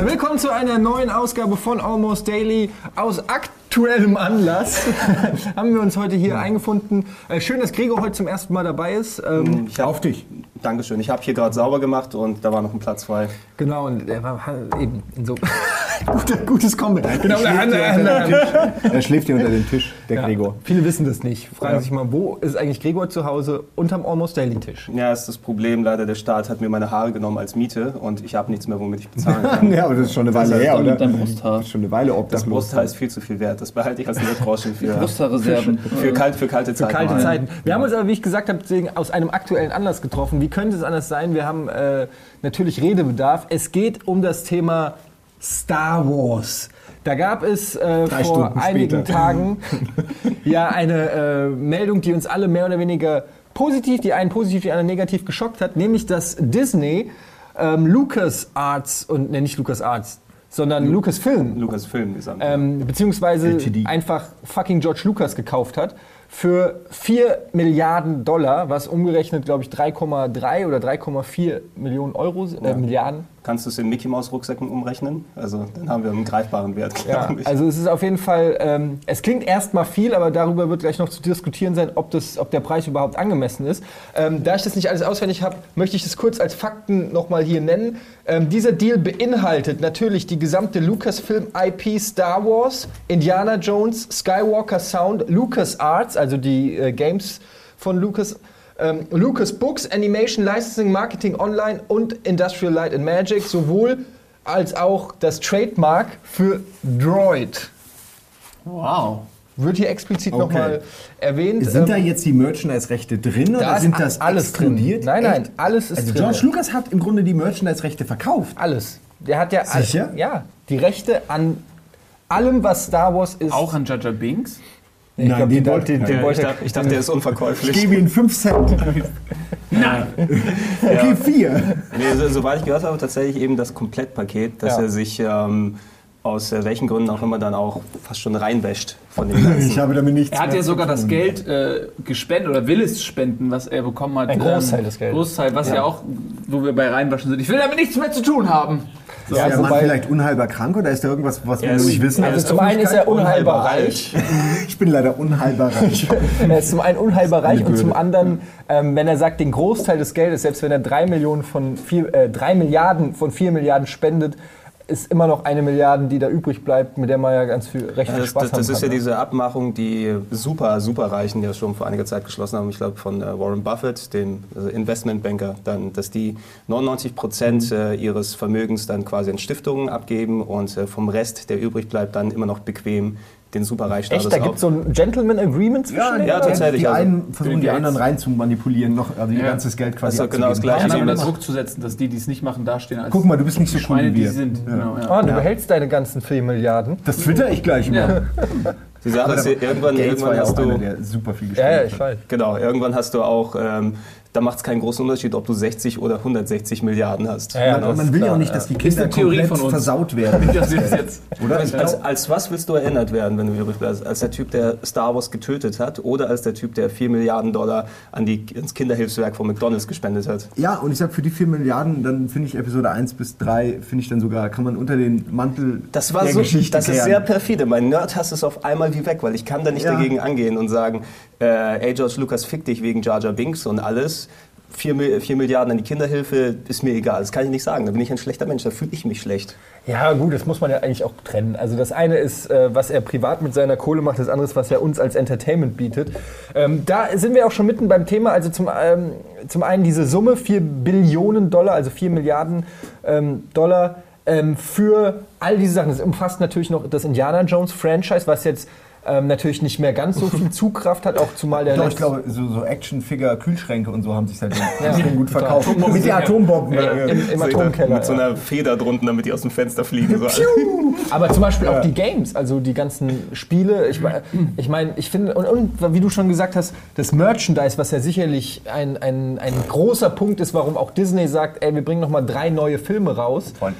Äh, willkommen zu einer neuen Ausgabe von Almost Daily. Aus aktuellem Anlass haben wir uns heute hier eingefunden. Äh, schön, dass Gregor heute zum ersten Mal dabei ist. Ähm, Ich hab, Auf dich. Dankeschön. Ich habe hier gerade sauber gemacht und da war noch ein Platz frei. genau, und er war eben in so. Guter, gutes Comment. Genau, schläft hier unter dem Tisch. Er schläft hier unter dem Tisch, der Ja, Gregor. viele wissen das nicht. Fragen Ja. sich mal, wo ist eigentlich Gregor zu Hause? Unterm Almost Daily Tisch. Ja, ist das Problem. Leider, der Staat hat mir meine Haare genommen als Miete und ich habe nichts mehr, womit ich bezahlen kann. Ja, aber das ist schon eine Weile her, oder? dein Brusthaar. Das ist schon eine Weile Das obdachlos. Brusthaar ist viel zu viel wert. Das behalte ich als Notgroschen für, Brusthaarreserven. für, kalt, für kalte Zeiten. Kalte mal. Zeiten. Wir haben uns aber, wie ich gesagt habe, deswegen aus einem aktuellen Anlass getroffen. Wie könnte es anders sein? Wir haben äh, natürlich Redebedarf. Es geht um das Thema Star Wars. Da gab es äh, vor Stunden einigen später. Tagen ja eine äh, Meldung, die uns alle mehr oder weniger positiv, die einen positiv, die anderen negativ geschockt hat, nämlich dass Disney ähm, Lucas Arts und ne, nicht Lucas Arts, sondern Lucasfilm Lukas Film gesamt. ähm, beziehungsweise LTD. einfach fucking George Lucas gekauft hat für 4 Milliarden Dollar, was umgerechnet, glaube ich, 3,3 oder 3,4 Millionen Euro, äh, Ja. Milliarden. Kannst du es in Mickey Maus Rucksäcken umrechnen? Also dann haben wir einen greifbaren Wert, Ja, glaube ich. also es ist auf jeden Fall, ähm, es klingt erstmal viel, aber darüber wird gleich noch zu diskutieren sein, ob, das, ob der Preis überhaupt angemessen ist. Ähm, da ich das nicht alles auswendig habe, möchte ich das kurz als Fakten nochmal hier nennen. Ähm, dieser Deal beinhaltet natürlich die gesamte Lucasfilm IP Star Wars, Indiana Jones, Skywalker Sound, Lucas Arts, also die äh, Games von Lucas. Ähm, Lucas Books, Animation, Licensing, Marketing Online und Industrial Light and Magic, sowohl als auch das Trademark für Droid. Wow. Wird hier explizit Okay. nochmal erwähnt. Sind da Ähm, jetzt die Merchandise-Rechte drin da oder sind das alles drin. Nein, nein, Echt? alles ist Also drin. George Lucas hat im Grunde die Merchandise-Rechte verkauft. Alles. Der hat ja alles. Sicher? Ja, die Rechte an allem, was Star Wars ist. Auch an Jaja Binks? Ich Nein, glaub, den die- wollte- den, den Ja, ich, wollte dachte, ich dachte, der ist Ich unverkäuflich. gebe ihm 5 Cent. Nein. Okay, 4. Nee, so, soweit ich gehört habe, tatsächlich eben das Komplettpaket, dass Ja. er sich ähm, aus äh, welchen Gründen auch immer dann auch fast schon reinwäscht von dem Ganzen. Ich habe damit nichts Er hat mehr ja sogar das. Geld äh, gespendet oder will es spenden, was er bekommen hat. Ein Großteil Ähm, des Geldes. Großteil, was ja. auch, wo wir bei reinwaschen sind. Ich will damit nichts mehr zu tun haben. Ist Ja, der Mann vielleicht unheilbar krank oder ist da irgendwas, was wir Er nicht wissen? Also zum einen ist er unheilbar reich. Ich bin leider unheilbar reich. Er ist zum einen unheilbar reich und zum anderen, ähm, wenn er sagt, den Großteil des Geldes, selbst wenn er drei Millionen von vier, äh, drei Milliarden von vier Milliarden spendet, ist immer noch eine Milliarde, die da übrig bleibt, mit der man ja ganz viel recht Ja, das, Spaß das, das haben ist ja ne? diese Abmachung, die super, super Reichen ja schon vor einiger Zeit geschlossen haben. Ich glaube von äh, Warren Buffett, dem also Investmentbanker, dann, dass die 99 Prozent Mhm. äh, ihres Vermögens dann quasi an Stiftungen abgeben und äh, vom Rest, der übrig bleibt, dann immer noch bequem den Superreichstatus Echt? Da gibt es so ein Gentleman Agreement zwischen Ja, ja, oder? tatsächlich. Die also einen versuchen die anderen rein zu manipulieren, noch, also ihr Ja. ganzes Geld quasi Das ist genau das. Gleiche. Anderen wie- unter Druck zu setzen, dass die, die es nicht machen, dastehen als Guck mal, du bist nicht so cool Schweine, wie die wir. sie sind. Genau, ja. Ah, du Ja. behältst deine ganzen 4 Milliarden. Das twitter ich gleich mal. Die Sache ist, irgendwann, irgendwann ja hast du... der super viel Ja, gespendet ja, hat. ich weiß. Genau, irgendwann hast du auch, ähm, da macht es keinen großen Unterschied, ob du 60 oder 160 Milliarden hast. Ja, ja. Man, man will ja auch nicht, dass die Ist Kinder komplett von uns. versaut werden. Das ist jetzt. Oder? Als, als, als was willst du erinnert werden, wenn du übrig bleibst? Als der Typ, der Star Wars getötet hat oder als der Typ, der 4 Milliarden Dollar an die, ins Kinderhilfswerk von McDonalds gespendet hat? Ja, und ich sag, für die 4 Milliarden, dann finde ich Episode 1 bis 3, finde ich dann sogar, kann man unter den Mantel Das war der so, Geschichte das ist kehren. sehr perfide. Mein Nerd-Hass ist auf einmal wie weg, weil ich kann da nicht Ja. dagegen angehen und sagen, äh, ey George Lucas, fick dich wegen Jar Jar Binks und alles. 4, Milliarden an die Kinderhilfe ist mir egal. Das kann ich nicht sagen. Da bin ich ein schlechter Mensch. Da fühle ich mich schlecht. Ja, gut, das muss man ja eigentlich auch trennen. Also das eine ist, äh, was er privat mit seiner Kohle macht, das andere ist, was er uns als Entertainment bietet. Ähm, da sind wir auch schon mitten beim Thema. Also zum, ähm, zum einen diese Summe, 4 Billionen Dollar, also 4 Milliarden ähm, Dollar ähm, für all diese Sachen. Das umfasst natürlich noch das Indiana Jones Franchise, was jetzt ähm, natürlich nicht mehr ganz so viel Zugkraft hat, auch zumal der Doch, ich glaube, so, so Actionfigure, Kühlschränke und so haben sich seitdem Ja. gut verkauft. Atombomben Mit den ja- Atombomben. Ja, im, im So Atomkeller. Mit so einer Feder drunten, damit die aus dem Fenster fliegen. So. Aber zum Beispiel auch die Games, also die ganzen Spiele. Ich, ich meine, ich finde, und, und wie du schon gesagt hast, das Merchandise, was ja sicherlich ein, ein, ein großer Punkt ist, warum auch Disney sagt, ey, wir bringen noch mal drei neue Filme raus. Voll.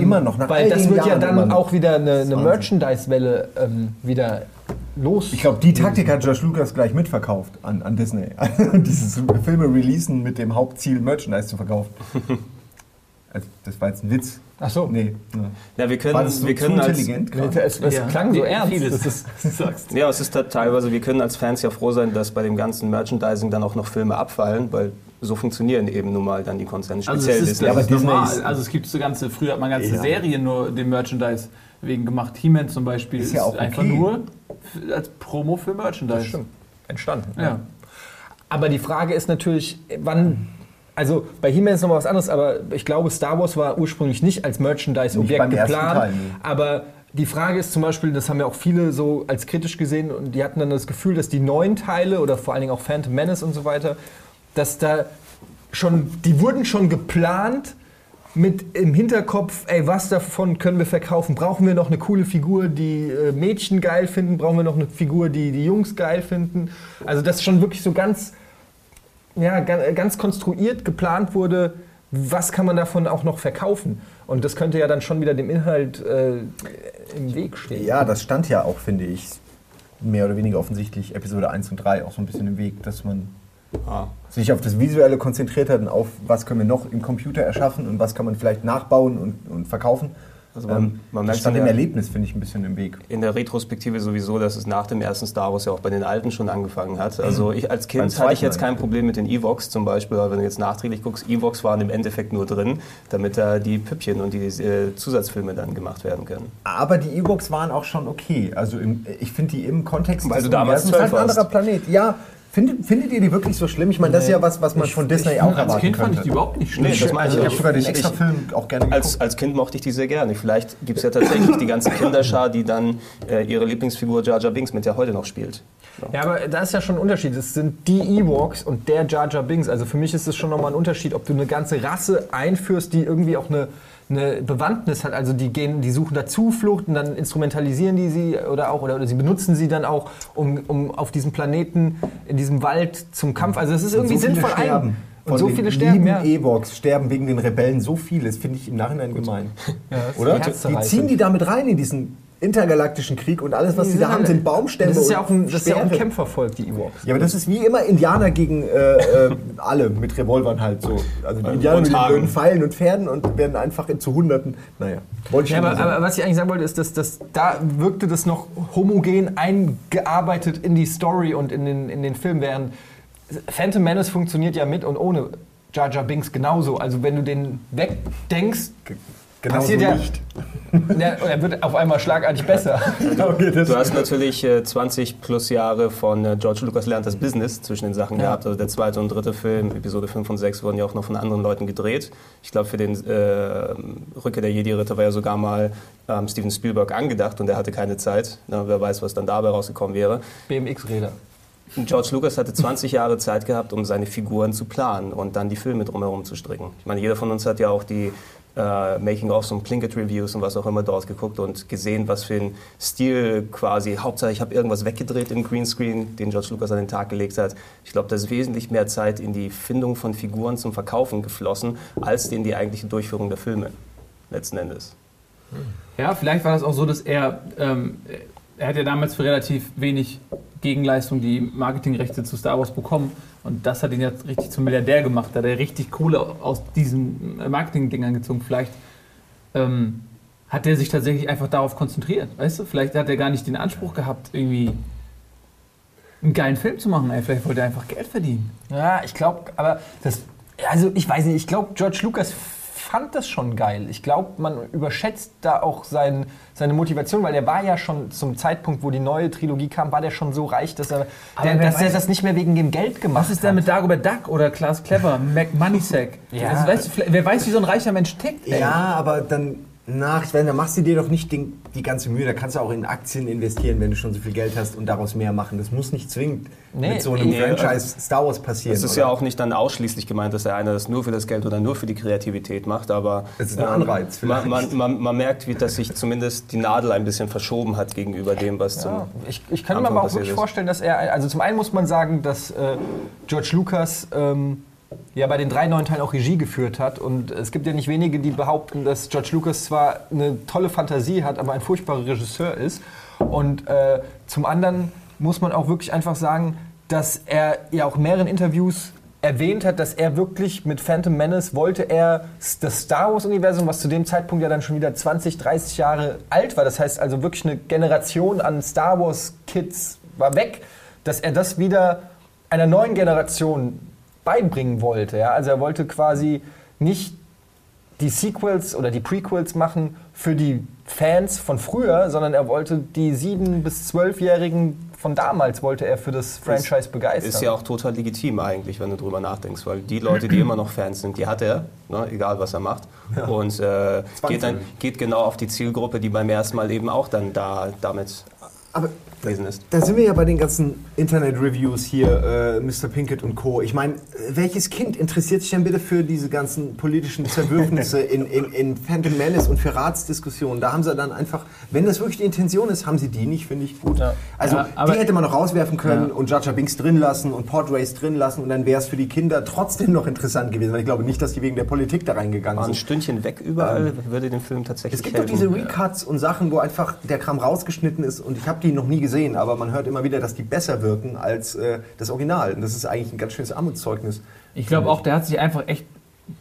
Immer noch, nach Weil all das den wird ja dann auch wieder eine, eine. Merchandise-Welle ähm, wieder los. Ich glaube, die Taktik hat George Lucas gleich mitverkauft an, an Disney. Dieses Filme releasen mit dem Hauptziel, Merchandise zu verkaufen. Also, das war jetzt ein Witz. Ach so. Nee. Ja. Ja, wir können, War das so wir zu können als, intelligent Nee, gerade? Es, es Ja. klang so ernst. vieles. Das ist, du sagst. Ja, es ist teilweise, wir können als Fans ja froh sein, dass bei dem ganzen Merchandising dann auch noch Filme abfallen, weil so funktionieren eben nun mal dann die Konzerne, Also speziell es ist, Disney. Ja, aber das ist Disney normal. ist- also es gibt so ganze, früher hat man ganze Ja. Serien nur dem Merchandise wegen gemacht. He-Man zum Beispiel Ist ist, ja auch einfach okay. nur als Promo für Merchandise. das stimmt. Entstanden. Ja. Aber die Frage ist natürlich, wann. Also bei He-Man ist nochmal was anderes, aber ich glaube, Star Wars war ursprünglich nicht als Merchandise-Objekt geplant. Teil. Aber die Frage ist zum Beispiel, das haben ja auch viele so als kritisch gesehen und die hatten dann das Gefühl, dass die neuen Teile oder vor allen Dingen auch Phantom Menace und so weiter, dass da schon, die wurden schon geplant mit im Hinterkopf, ey, was davon können wir verkaufen? Brauchen wir noch eine coole Figur, die äh, Mädchen geil finden? Brauchen wir noch eine Figur, die die Jungs geil finden? Also das schon wirklich so ganz, ja, ga- ganz konstruiert geplant wurde, was kann man davon auch noch verkaufen? Und das könnte ja dann schon wieder dem Inhalt äh, im Weg stehen. Ja, das stand ja auch, finde ich, mehr oder weniger offensichtlich Episode 1 und 3 auch so ein bisschen im Weg, dass man Ah. sich auf das Visuelle konzentriert hat und auf, was können wir noch im Computer erschaffen und was kann man vielleicht nachbauen und, und verkaufen. Also man- man das merkt stand ja- im Erlebnis, finde ich, ein bisschen im Weg. in der Retrospektive sowieso, dass es nach dem ersten Star Wars ja auch bei den alten schon angefangen hat. Also ich als Kind hatte ich jetzt kein Problem mit den Evox zum Beispiel, aber wenn du jetzt nachträglich guckst, Evox waren im Endeffekt nur drin, damit da die Püppchen und die äh, Zusatzfilme dann gemacht werden können. Aber die E-Books waren auch schon okay. Also im, ich finde die im Kontext Weil des du damals Universums halt 12 ein anderer. Planet. Ja, findet, findet ihr die wirklich so schlimm? Ich meine, das ist ja was, was man von Disney auch Als erwarten Kind fand ich könnte. die überhaupt nicht schlimm. Nee, das meine Also ich. ich habe sogar den Ich- extra ich- Film auch gerne geguckt. Als, als Kind mochte ich die sehr gerne. Vielleicht gibt es ja tatsächlich die ganze Kinderschar, die dann äh, ihre Lieblingsfigur Jar Jar Binks mit der heute noch spielt. Ja, aber da ist ja schon ein Unterschied. Es sind die Ewoks und der Jar Jar Binks. Also für mich ist es schon nochmal ein Unterschied, ob du eine ganze Rasse einführst, die irgendwie auch eine, eine Bewandtnis hat. Also die gehen, die suchen da Zuflucht und dann instrumentalisieren die sie oder auch oder, oder sie benutzen sie dann auch, um, um auf diesem Planeten in diesem Wald zum Kampf. Also es ist irgendwie so sinnvoll sterben. ein. Und so viele sterben, ja. E-Box sterben wegen den Rebellen so viele. Das finde ich im Nachhinein gemein. Ja, Oder? Die ziehen die damit rein in diesen intergalaktischen Krieg und alles, was sie da haben, sind Baumstämme Das ist ja und auch ein, das ist ja auch ein. Kämpfervolk, die Ewoks. Ja, aber das ist wie immer Indianer gegen äh, äh, alle mit Revolvern halt so. Also die Indianer Und mit blöden Pfeilen und Pferden und werden einfach in zu Hunderten. Naja, wollte ich Ja, aber, aber was ich eigentlich sagen wollte, ist, dass, dass da wirkte das noch homogen eingearbeitet in die Story und in den, in den Film, während Phantom Menace funktioniert ja mit und ohne Jar Jar Binks genauso. Also wenn du den wegdenkst, Genauso passiert ja- nicht. der, er wird auf einmal schlagartig besser. Okay, das Du hast natürlich äh, 20 plus Jahre von äh, George Lucas lernt das Business zwischen den Sachen Ja. gehabt. Also der zweite und dritte Film, Episode 5 und 6, wurden ja auch noch von anderen Leuten gedreht. Ich glaube, für den äh, Rückkehr der Jedi-Ritter war ja sogar mal ähm, Steven Spielberg angedacht und er hatte keine Zeit. Na, wer weiß, was dann dabei rausgekommen wäre. BMX-Räder. George Lucas hatte 20 Jahre Zeit gehabt, um seine Figuren zu planen und dann die Filme drumherum zu stricken. Ich meine, jeder von uns hat ja auch die äh, Making-ofs und Plinkett-Reviews und was auch immer dort geguckt und gesehen, was für ein Stil quasi, Hauptsache ich habe irgendwas weggedreht im Greenscreen, den George Lucas an den Tag gelegt hat. Ich glaube, da ist wesentlich mehr Zeit in die Findung von Figuren zum Verkaufen geflossen, als in die eigentliche Durchführung der Filme, letzten Endes. Ja, vielleicht war das auch so, dass er, ähm, er hat ja damals für relativ wenig Gegenleistung die Marketingrechte zu Star Wars bekommen und das hat ihn jetzt richtig zum Milliardär gemacht. Da hat er richtig Kohle aus diesen Marketing-Dingern gezogen. Vielleicht ähm, hat er sich tatsächlich einfach darauf konzentriert, weißt du? Vielleicht hat er gar nicht den Anspruch gehabt, irgendwie einen geilen Film zu machen. Ey. Vielleicht wollte er einfach Geld verdienen. Ja, ich glaube, aber das, also ich weiß nicht, ich glaube, George Lucas fand das schon geil. Ich glaube, man überschätzt da auch sein, seine Motivation, weil der war ja schon zum Zeitpunkt, wo die neue Trilogie kam, war der schon so reich, dass er, der, dass er das nicht mehr wegen dem Geld gemacht Was ist denn hat. mit Dagobert Duck oder Klaas Clever, Mac Moneysack? Ja. Also, weißt du, wer weiß, wie so ein reicher Mensch tickt? ey. Ja, aber dann nach, ich meine, da machst du dir doch nicht den, die ganze Mühe. Da kannst du auch in Aktien investieren, wenn du schon so viel Geld hast und daraus mehr machen. Das muss nicht zwingend Nee, mit so einem nee, Franchise Star Wars passieren. Es ist oder? ja auch nicht dann ausschließlich gemeint, dass der eine das nur für das Geld oder nur für die Kreativität macht, aber Es ist ein ähm, Anreiz Man, vielleicht. man, man, man merkt, wie dass sich zumindest die Nadel ein bisschen verschoben hat gegenüber dem, was Ja, zum ich, ich kann mir Anfang aber auch wirklich ist. vorstellen, dass er, also zum einen muss man sagen, dass äh, George Lucas ähm, ja bei den drei neuen Teilen auch Regie geführt hat. Und es gibt ja nicht wenige, die behaupten, dass George Lucas zwar eine tolle Fantasie hat, aber ein furchtbarer Regisseur ist. Und äh, zum anderen muss man auch wirklich einfach sagen, dass er ja auch in mehreren Interviews erwähnt hat, dass er wirklich mit Phantom Menace wollte er das Star Wars-Universum, was zu dem Zeitpunkt ja dann schon wieder 20, 30 Jahre alt war, das heißt also wirklich eine Generation an Star Wars-Kids war weg, dass er das wieder einer neuen Generation beibringen wollte. Ja? Also er wollte quasi nicht die Sequels oder die Prequels machen für die Fans von früher, sondern er wollte die sieben bis zwölfjährigen von damals wollte er für das Franchise begeistern. Ist ja auch total legitim eigentlich, wenn du drüber nachdenkst, weil die Leute, die immer noch Fans sind, die hat er, ne, egal was er macht. Und äh, geht, dann, geht genau auf die Zielgruppe, die beim ersten Mal eben auch dann da damit Aber gewesen ist. Da sind wir ja bei den ganzen Internet-Reviews hier, äh, Mr. Pinkett und Co. Ich meine, welches Kind interessiert sich denn bitte für diese ganzen politischen Zerwürfnisse in, in, in Phantom Menace und für Ratsdiskussionen? Da haben sie dann einfach, wenn das wirklich die Intention ist, haben sie die nicht, finde ich gut. Ja. Also Ja, aber- die hätte man noch rauswerfen können Ja. und Jar Jar Binks drin lassen und Portrays drin lassen und dann wäre es für die Kinder trotzdem noch interessant gewesen, weil ich glaube nicht, dass die wegen der Politik da reingegangen Mal ein sind. Stündchen weg überall würde den Film tatsächlich Es gibt doch diese Recuts und Sachen, wo einfach der Kram rausgeschnitten ist und ich habe die noch nie gesehen, aber man hört immer wieder, dass die besser wirken als äh, das Original. Und das ist eigentlich ein ganz schönes Armutszeugnis. Ich glaube auch, der hat sich einfach echt.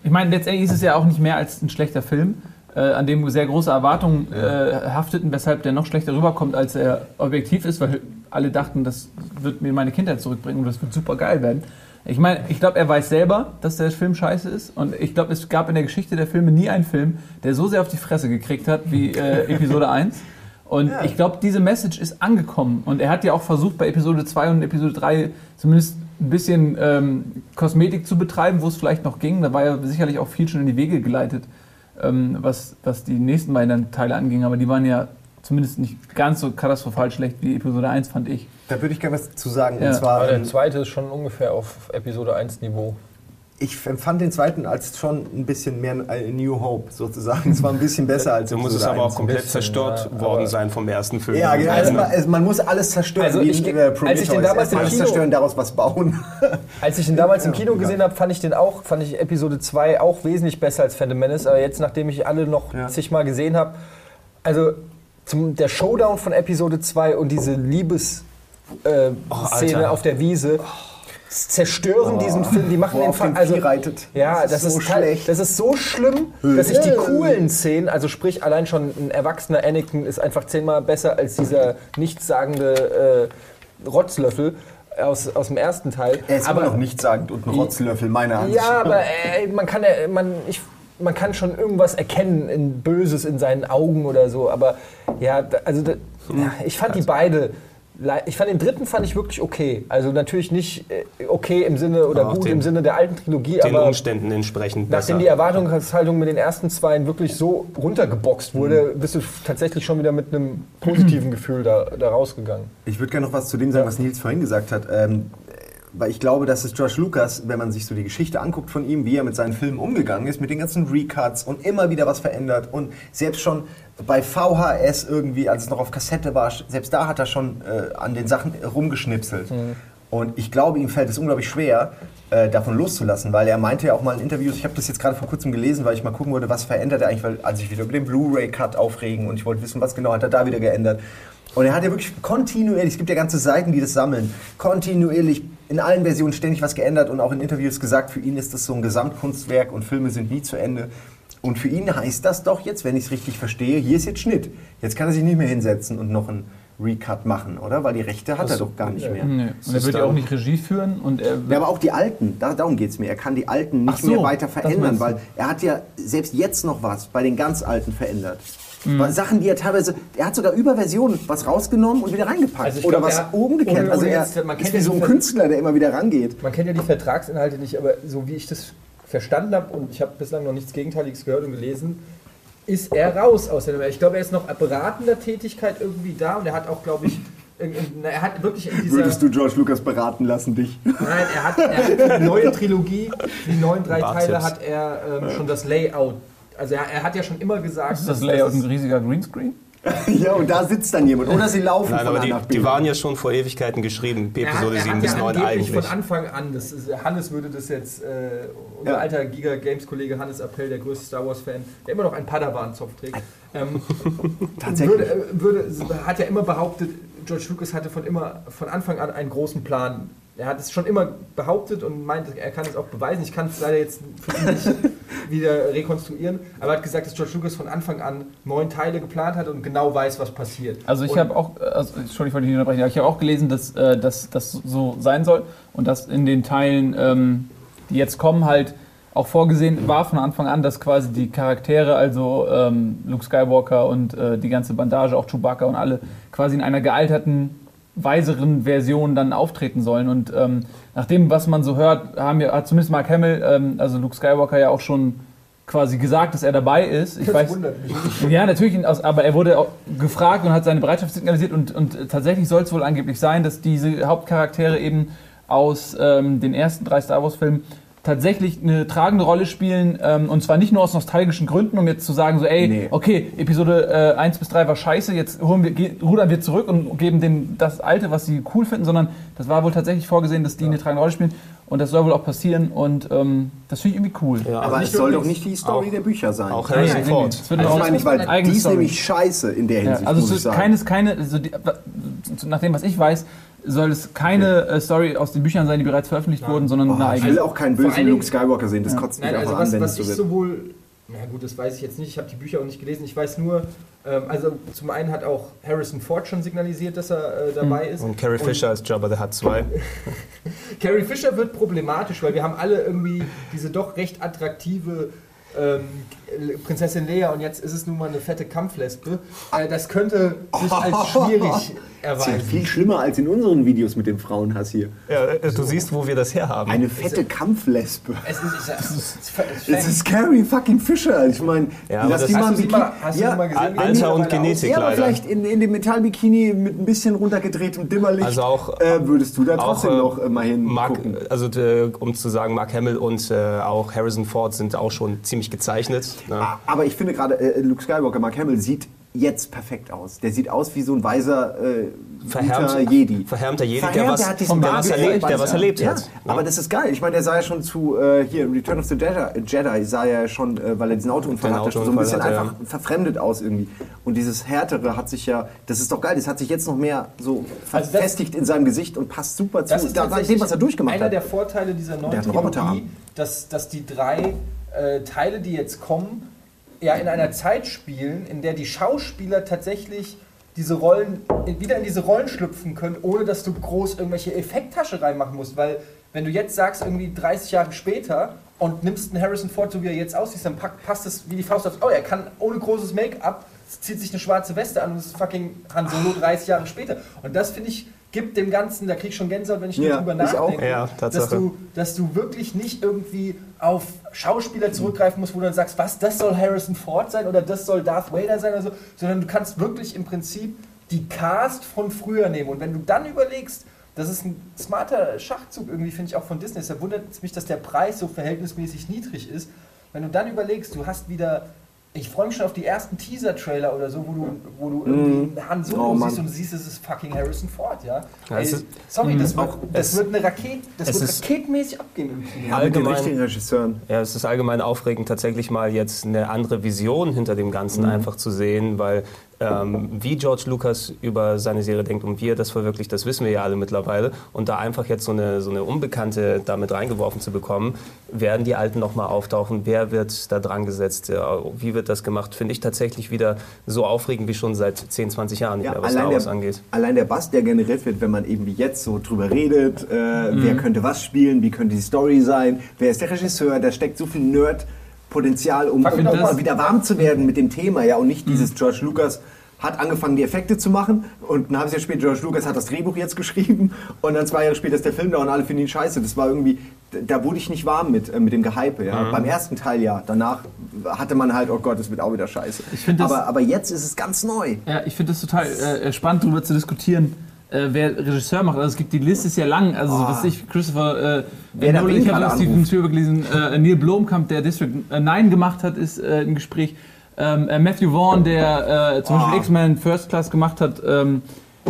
Ich meine, letztendlich ist es ja auch nicht mehr als ein schlechter Film, äh, an dem sehr große Erwartungen äh, hafteten, weshalb der noch schlechter rüberkommt, als er objektiv ist, weil alle dachten, das wird mir meine Kindheit zurückbringen und das wird super geil werden. Ich meine, ich glaube, er weiß selber, dass der Film scheiße ist und ich glaube, es gab in der Geschichte der Filme nie einen Film, der so sehr auf die Fresse gekriegt hat wie äh, Episode 1. Und Ja. ich glaube, diese Message ist angekommen. Und er hat ja auch versucht, bei Episode 2 und Episode 3 zumindest ein bisschen ähm, Kosmetik zu betreiben, wo es vielleicht noch ging. Da war ja sicherlich auch viel schon in die Wege geleitet, ähm, was, was die nächsten beiden Teile anging. Aber die waren ja zumindest nicht ganz so katastrophal schlecht wie Episode 1, fand ich. Da würde ich gerne was zu sagen. Ja. Und zwar, Aber der ähm, zweite ist schon ungefähr auf Episode 1 Niveau. Ich empfand den zweiten als schon ein bisschen mehr ein New Hope sozusagen. Es war ein bisschen besser als So muss es aber auch 1. komplett bisschen, zerstört ja, worden sein vom ersten Film. Ja, genau. Also, Also, es- man muss alles zerstören. Also ich- äh, als ich den Prometheus. damals im alles Kino- zerstören, daraus was bauen. Als ich ihn damals im Kino gesehen habe, fand ich den auch, fand ich Episode 2 auch wesentlich besser als Phantom Menace. Aber jetzt, nachdem ich alle noch Ja. zigmal gesehen habe, also zum, der Showdown von Episode 2 und diese Liebesszene äh, Szene Alter. auf der Wiese zerstören diesen Film. Die machen Wo den auf dem Fa- also reitet. Ja, Das das, ist so ist schlecht. das ist so schlimm, dass ich die coolen Szenen, also sprich allein schon ein erwachsener Anakin ist einfach zehnmal besser als dieser nichtssagende äh, Rotzlöffel aus, aus dem ersten Teil. Er ist aber noch nichtssagend und ein Rotzlöffel, meiner Ansicht Ja, aber äh, man kann ja, man, ich, man kann schon irgendwas erkennen, in Böses in seinen Augen oder so. Aber ja, also da, ja, ich fand die beide. Ich fand den dritten fand ich wirklich okay. Also natürlich nicht äh, okay im Sinne oder gut den- im Sinne der alten Trilogie, den aber Umständen entsprechend besser. nachdem die Erwartungshaltung mit den ersten zwei wirklich so runtergeboxt wurde, Mhm. bist du tatsächlich schon wieder mit einem positiven Gefühl da, da rausgegangen. Ich würde gerne noch was zu dem sagen, was Nils vorhin gesagt hat. Ähm, weil ich glaube, dass es George Lucas, wenn man sich so die Geschichte anguckt von ihm, wie er mit seinen Filmen umgegangen ist, mit den ganzen Recuts und immer wieder was verändert und selbst schon bei VHS irgendwie, als es noch auf Kassette war, selbst da hat er schon äh, an den Sachen rumgeschnipselt. Und ich glaube, ihm fällt es unglaublich schwer, äh, davon loszulassen, weil er meinte ja auch mal in Interviews, ich habe das jetzt gerade vor kurzem gelesen, weil ich mal gucken wollte, was verändert er eigentlich, weil als ich wieder über den Blu-ray-Cut aufregen und ich wollte wissen, was genau hat er da wieder geändert. Und er hat ja wirklich kontinuierlich, es gibt ja ganze Seiten, die das sammeln, kontinuierlich in allen Versionen ständig was geändert und auch in Interviews gesagt, für ihn ist das so ein Gesamtkunstwerk und Filme sind nie zu Ende. Und für ihn heißt das doch jetzt, wenn ich es richtig verstehe, hier ist jetzt Schnitt. Jetzt kann er sich nicht mehr hinsetzen und noch einen Recut machen, oder? Weil die Rechte hat er doch gar nicht mehr. Nee. Und er wird ja auch nicht Regie führen und er Ja, aber auch die alten, da, darum geht es mir. Er kann die alten nicht so, mehr weiter das verändern, weil er hat ja selbst jetzt noch was bei den ganz alten verändert. Mhm. Sachen, die er teilweise, er hat sogar über Versionen was rausgenommen und wieder reingepackt. Also Oder glaub, was er- umgekehrt. also er jetzt- man kennt ist wie ja so ein Künstler, der immer wieder rangeht. Man kennt ja die Vertragsinhalte nicht, aber so wie ich das verstanden habe und ich habe bislang noch nichts Gegenteiliges gehört und gelesen, ist er raus aus der Nummer. Ich glaube, er ist noch beratender Tätigkeit irgendwie da und er hat auch, glaube ich, in, in, na, er hat wirklich in dieser... Würdest du George Lucas beraten lassen, dich? Nein, er hat, er hat die neue Trilogie, die neuen drei. Teile hat er ähm, schon das Layout. Also er, er hat ja schon immer gesagt, ist das Layout ein es- riesiger Greenscreen? ja, und da sitzt dann jemand. Oder sie laufen Nein, von aber die, nach B. die waren ja schon vor Ewigkeiten geschrieben, Episode er 7 hat bis ja 9 angeblich eigentlich. von Anfang an, das ist, Hannes würde das jetzt, äh, unser Ja. alter Giga Games Kollege Hannes Appell, der größte Star Wars Fan, der immer noch einen Padawan-Zopf trägt, ähm, Tatsächlich. würde, äh, würde, hat ja immer behauptet, George Lucas hatte von immer von Anfang an einen großen Plan er hat es schon immer behauptet und meint, er kann es auch beweisen. Ich kann es leider jetzt nicht wieder rekonstruieren. Aber er hat gesagt, dass George Lucas von Anfang an neun Teile geplant hat und genau weiß, was passiert. Also ich habe auch, also, Entschuldigung, ich wollte nicht unterbrechen, aber ich habe auch gelesen, dass äh, dass das so sein soll und dass in den Teilen, ähm, die jetzt kommen, halt auch vorgesehen war von Anfang an, dass quasi die Charaktere, also ähm, Luke Skywalker und äh, die ganze Bandage, auch Chewbacca und alle, quasi in einer gealterten, weiseren Version dann auftreten sollen. Und ähm, nach dem, was man so hört, haben wir, hat zumindest Mark Hamill, ähm, also Luke Skywalker ja auch schon quasi gesagt, dass er dabei ist. Ich Das weiß, wundert mich ja, natürlich, aber er wurde auch gefragt und hat seine Bereitschaft signalisiert und, und tatsächlich soll es wohl angeblich sein, dass diese Hauptcharaktere eben aus ähm, den ersten drei Star Wars-Filmen tatsächlich eine tragende Rolle spielen ähm, und zwar nicht nur aus nostalgischen Gründen, um jetzt zu sagen, so ey, Nee. okay, Episode äh, 1 bis 3 war scheiße, jetzt holen wir, ge- rudern wir zurück und geben denen das Alte, was sie cool finden, sondern das war wohl tatsächlich vorgesehen, dass die eine tragende Rolle spielen und das soll wohl auch passieren und ähm, das finde ich irgendwie cool. Ja, Aber nicht es soll doch nicht die Story auch- der Bücher sein. auch Harrison nein, Ford. wird Also auch- das meine ich, weil die ist Story. nämlich scheiße in der Ja, Hinsicht, also muss es ich ist sagen. keines, keine, also die, nach dem, was ich weiß, soll es keine äh, Story aus den Büchern sein, die bereits veröffentlicht wurden, sondern Oh, eine ich eigene. will auch keinen bösen Luke Skywalker sehen, das kotzt mich Nein, einfach also was, an, wenn was es so ich wird. sowohl, na gut, das weiß ich jetzt nicht, ich habe die Bücher auch nicht gelesen, ich weiß nur, ähm, also zum einen hat auch Harrison Ford schon signalisiert, dass er äh, dabei ist. Und Carrie Fisher als Jabba the Hutt 2. Carrie Fisher wird problematisch, weil wir haben alle irgendwie diese doch recht attraktive ähm, Prinzessin Leia und jetzt ist es nun mal eine fette Kampflesbe. Äh, das könnte sich als schwierig Das ist ja erweisen. viel schlimmer als in unseren Videos mit dem Frauenhass hier. Ja, äh, du siehst, wo wir das herhaben. Eine fette Kampflesbe. Es ist, es ist, es ist, Das ist Carrie fucking Fisher. Ich meine, Ja, lass das- die Hast mal hast ein du Bikini. mal, hast du ja, sie mal gesehen? Alter und Genetik. ja, aber leider. vielleicht in, in dem Metallbikini mit ein bisschen runtergedrehtem Dimmerlicht. Also auch- äh, würdest du da trotzdem äh, noch äh, mal Mark, hingucken. also äh, um zu sagen, Mark Hamill und äh, auch Harrison Ford sind auch schon ziemlich gezeichnet. Ne? Ah, Aber ich finde gerade, äh, Luke Skywalker, Mark Hamill, sieht jetzt perfekt aus. Der sieht aus wie so ein weiser äh, Verhärmter- Jedi. verhärmter Jedi, der Verhärmt, was- hat diesen der was erlebt- der was erlebt ja, hat, ne? Aber das ist geil. Ich meine, der sah ja schon zu, äh, hier, Return of the Jedi, Jedi sah ja schon, äh, weil er diesen Autounfall hatte, so ein bisschen ja. einfach verfremdet aus irgendwie. Und dieses Härtere hat sich ja, das ist doch geil, das hat sich jetzt noch mehr so Also das- verfestigt in seinem Gesicht und passt super zu Das ist da- dem, was er durchgemacht einer hat. der Vorteile dieser neuen Der hat Trilogie, Roboterarm. dass, dass die drei äh, Teile, die jetzt kommen, ja in einer Zeit spielen, in der die Schauspieler tatsächlich diese Rollen wieder in diese Rollen schlüpfen können, ohne dass du groß irgendwelche Effekttasche reinmachen musst, weil wenn du jetzt sagst irgendwie 30 Jahre später und nimmst einen Harrison Ford so wie er jetzt aussieht, dann passt es wie die Faust aufs Auge. Er kann ohne großes Make-up zieht sich eine schwarze Weste an und ist fucking Han Solo 30 Jahre später. Und das finde ich gibt dem Ganzen, da krieg ich schon Gänsehaut, wenn ich nur Ja, drüber nachdenke, Ja, dass, du, dass du wirklich nicht irgendwie auf Schauspieler zurückgreifen musst, wo du dann sagst, was, das soll Harrison Ford sein oder das soll Darth Vader sein oder so, sondern du kannst wirklich im Prinzip die Cast von früher nehmen. Und wenn du dann überlegst, das ist ein smarter Schachzug irgendwie, finde ich auch von Disney. Deshalb wundert es mich, dass der Preis so verhältnismäßig niedrig ist. Wenn du dann überlegst, du hast wieder, ich freue mich schon auf die ersten Teaser-Trailer oder so, wo du, wo du irgendwie Han Solo Oh, siehst und siehst, es ist fucking Harrison Ford, ja. Ja, es Ey, ist- sorry, das, wird, auch- das es- wird eine Rakete, das es wird ist- raketenmäßig abgehen im Kino. Ja, mit den allgemein- richtigen Regisseuren. Ja, es ist allgemein aufregend, tatsächlich mal jetzt eine andere Vision hinter dem Ganzen einfach zu sehen, weil ähm, wie George Lucas über seine Serie denkt und wie er das verwirklicht, das wissen wir ja alle mittlerweile. Und da einfach jetzt so eine, so eine Unbekannte damit reingeworfen zu bekommen, werden die Alten nochmal auftauchen, wer wird da dran gesetzt, wie wird das gemacht, finde ich tatsächlich wieder so aufregend wie schon seit 10, 20 Jahren Ja, mehr, was Star allein, Wars der, angeht. allein der Bass, der generiert wird, wenn man eben wie jetzt so drüber redet, äh, wer könnte was spielen, wie könnte die Story sein, wer ist der Regisseur, da steckt so viel Nerd-Potenzial, um, um das- mal wieder warm zu werden mit dem Thema, ja, und nicht dieses George Lucas hat angefangen, die Effekte zu machen und ein halbes Jahr später, George Lucas hat das Drehbuch jetzt geschrieben und dann zwei Jahre später ist der Film da und alle finden ihn scheiße. Das war irgendwie, da wurde ich nicht warm mit, äh, mit dem Gehype, ja. Beim ersten Teil ja, danach hatte man halt, oh Gott, das wird auch wieder scheiße. Ich das- aber, aber jetzt ist es ganz neu. Ja, ich finde das total äh, spannend, darüber zu diskutieren, äh, wer Regisseur macht. Also es gibt die Liste ist ja lang. Also was ich Christopher äh, Wer Nolan, ich habe Steven. Spielberg gelesen. Äh, Neil Blomkamp, der District 9 gemacht hat, ist äh, im Gespräch. Ähm, äh, Matthew Vaughn, der äh, zum Beispiel Ah. X-Men First Class gemacht hat. Ähm,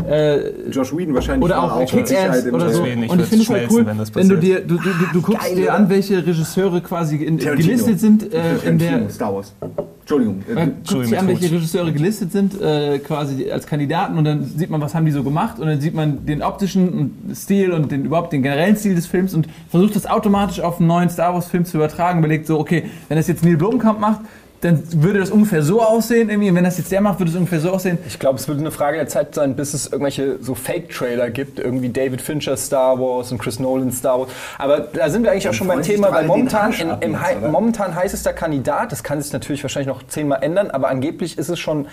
äh, Josh Whedon wahrscheinlich oder auch mit Kick-Ass oder so. Deswegen, ich Und ich finde es halt schmelzen, cool, wenn das wenn du passiert. dir, du, du, du, du guckst geil, dir an, welche Regisseure quasi in, gelistet sind äh, in der. Star Wars. Entschuldigung. äh, Man guckt sich an, welche Regisseure gelistet sind, äh, quasi als Kandidaten und dann sieht man, was haben die so gemacht und dann sieht man den optischen Stil und den, überhaupt den generellen Stil des Films und versucht das automatisch auf einen neuen Star Wars Film zu übertragen. Überlegt so, okay, wenn das jetzt Neil Blomkamp macht, dann würde das ungefähr so aussehen irgendwie. Und wenn das jetzt der macht, würde es ungefähr so aussehen. Ich glaube, es wird eine Frage der Zeit sein, bis es irgendwelche so Fake-Trailer gibt, irgendwie David Fincher Star Wars und Chris Nolan Star Wars. Aber da sind wir eigentlich auch schon beim Thema, weil momentan, in, im jetzt, momentan heißester Kandidat, das kann sich natürlich wahrscheinlich noch zehnmal ändern, aber angeblich ist es schon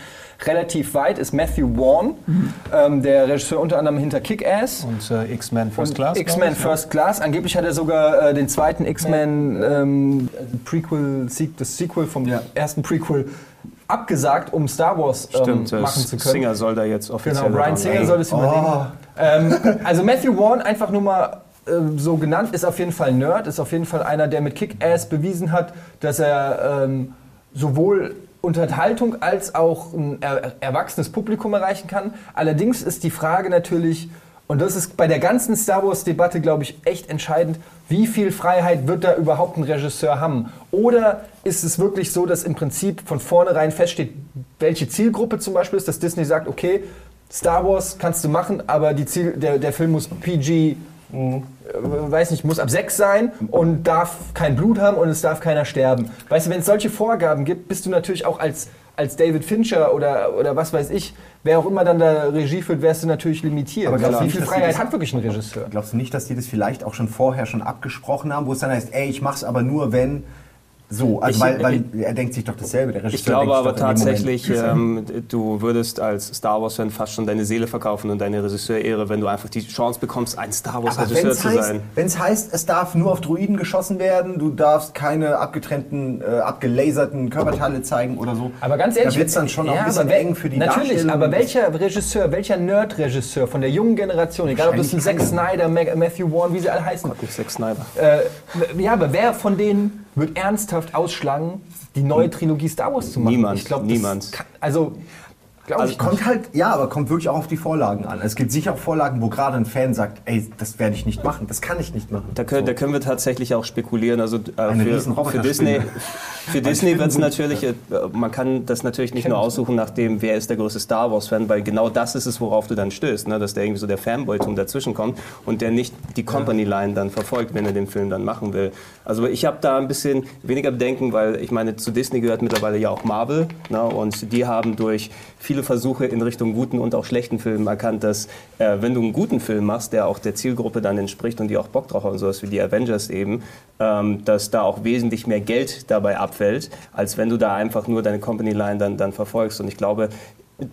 relativ weit, ist Matthew Vaughn, ähm, der Regisseur unter anderem hinter Kick-Ass. Und äh, X-Men First Class. X-Men? First Class. Angeblich hat er sogar äh, den zweiten X-Men ähm, Prequel, Sequ- das Sequel vom ersten Prequel abgesagt, um Star Wars ähm, Stimmt, äh, machen zu können. Singer soll da jetzt offiziell Genau, Brian Singer soll das übernehmen. Ähm, also Matthew Vaughn, einfach nur mal äh, so genannt, ist auf jeden Fall ein Nerd, ist auf jeden Fall einer, der mit Kick-Ass bewiesen hat, dass er ähm, sowohl Unterhaltung als auch ein er erwachsenes Publikum erreichen kann. Allerdings ist die Frage natürlich, und das ist bei der ganzen Star Wars-Debatte, glaube ich, echt entscheidend, wie viel Freiheit wird da überhaupt ein Regisseur haben? Oder ist es wirklich so, dass im Prinzip von vornherein feststeht, welche Zielgruppe zum Beispiel ist, dass Disney sagt, okay, Star Wars kannst du machen, aber Ziel, der, der Film muss PG, äh, weiß nicht, muss ab 6 sein und darf kein Blut haben und es darf keiner sterben. Weißt du, wenn es solche Vorgaben gibt, bist du natürlich auch als, als David Fincher oder, oder was weiß ich, wer auch immer dann da Regie führt, wärst du natürlich limitiert. Aber glaubst du Wie viel Freiheit das- hat wirklich ein Regisseur? Glaubst du nicht, dass die das vielleicht auch schon vorher schon abgesprochen haben, wo es dann heißt, ey, ich mach's aber nur, wenn so, also Ich- weil, weil er denkt sich doch dasselbe, der Regisseur Ich glaube aber tatsächlich, ähm, du würdest als Star Wars-Fan fast schon deine Seele verkaufen und deine Regisseur-Ehre, wenn du einfach die Chance bekommst, ein Star Wars-Regisseur zu heißt, sein. wenn es heißt, es darf nur auf Druiden geschossen werden, du darfst keine abgetrennten, äh, abgelaserten Körperteile zeigen oder so. Aber ganz ehrlich, da wird's dann schon auch ein ja, bisschen eng für die Natürlich, aber welcher Regisseur, welcher Nerd-Regisseur von der jungen Generation, egal ob das ein Zack Snyder, Matthew Vaughn, wie sie alle heißen, Nicht Zack Snyder. äh, ja, aber wer von denen wird ernsthaft ausschlagen, die neue Trilogie Star Wars zu machen? Niemand, Ich glaub, das niemand. Kann, also, glaube Also kommt halt, ja, aber kommt wirklich auch auf die Vorlagen an. Es gibt sicher auch Vorlagen, wo gerade ein Fan sagt, ey, das werde ich nicht machen, das kann ich nicht machen. Da können, da können wir tatsächlich auch spekulieren. Also äh, für, für. Disney, für Disney wird es natürlich, äh, man kann das natürlich nicht nur aussuchen nach dem, wer ist der größte Star Wars-Fan, weil genau das ist es, worauf du dann stößt, ne? dass der irgendwie so der Fanboy-Tum dazwischen kommt und der nicht die Company-Line dann verfolgt, wenn er den Film dann machen will. Also ich habe da ein bisschen weniger Bedenken, weil ich meine, zu Disney gehört mittlerweile ja auch Marvel ne? und die haben durch viele Versuche in Richtung guten und auch schlechten Filmen erkannt, dass äh, wenn du einen guten Film machst, der auch der Zielgruppe dann entspricht und die auch Bock drauf haben, sowas wie die Avengers eben, ähm, dass da auch wesentlich mehr Geld dabei abfällt, als wenn du da einfach nur deine Company Line dann, dann verfolgst. Und ich glaube,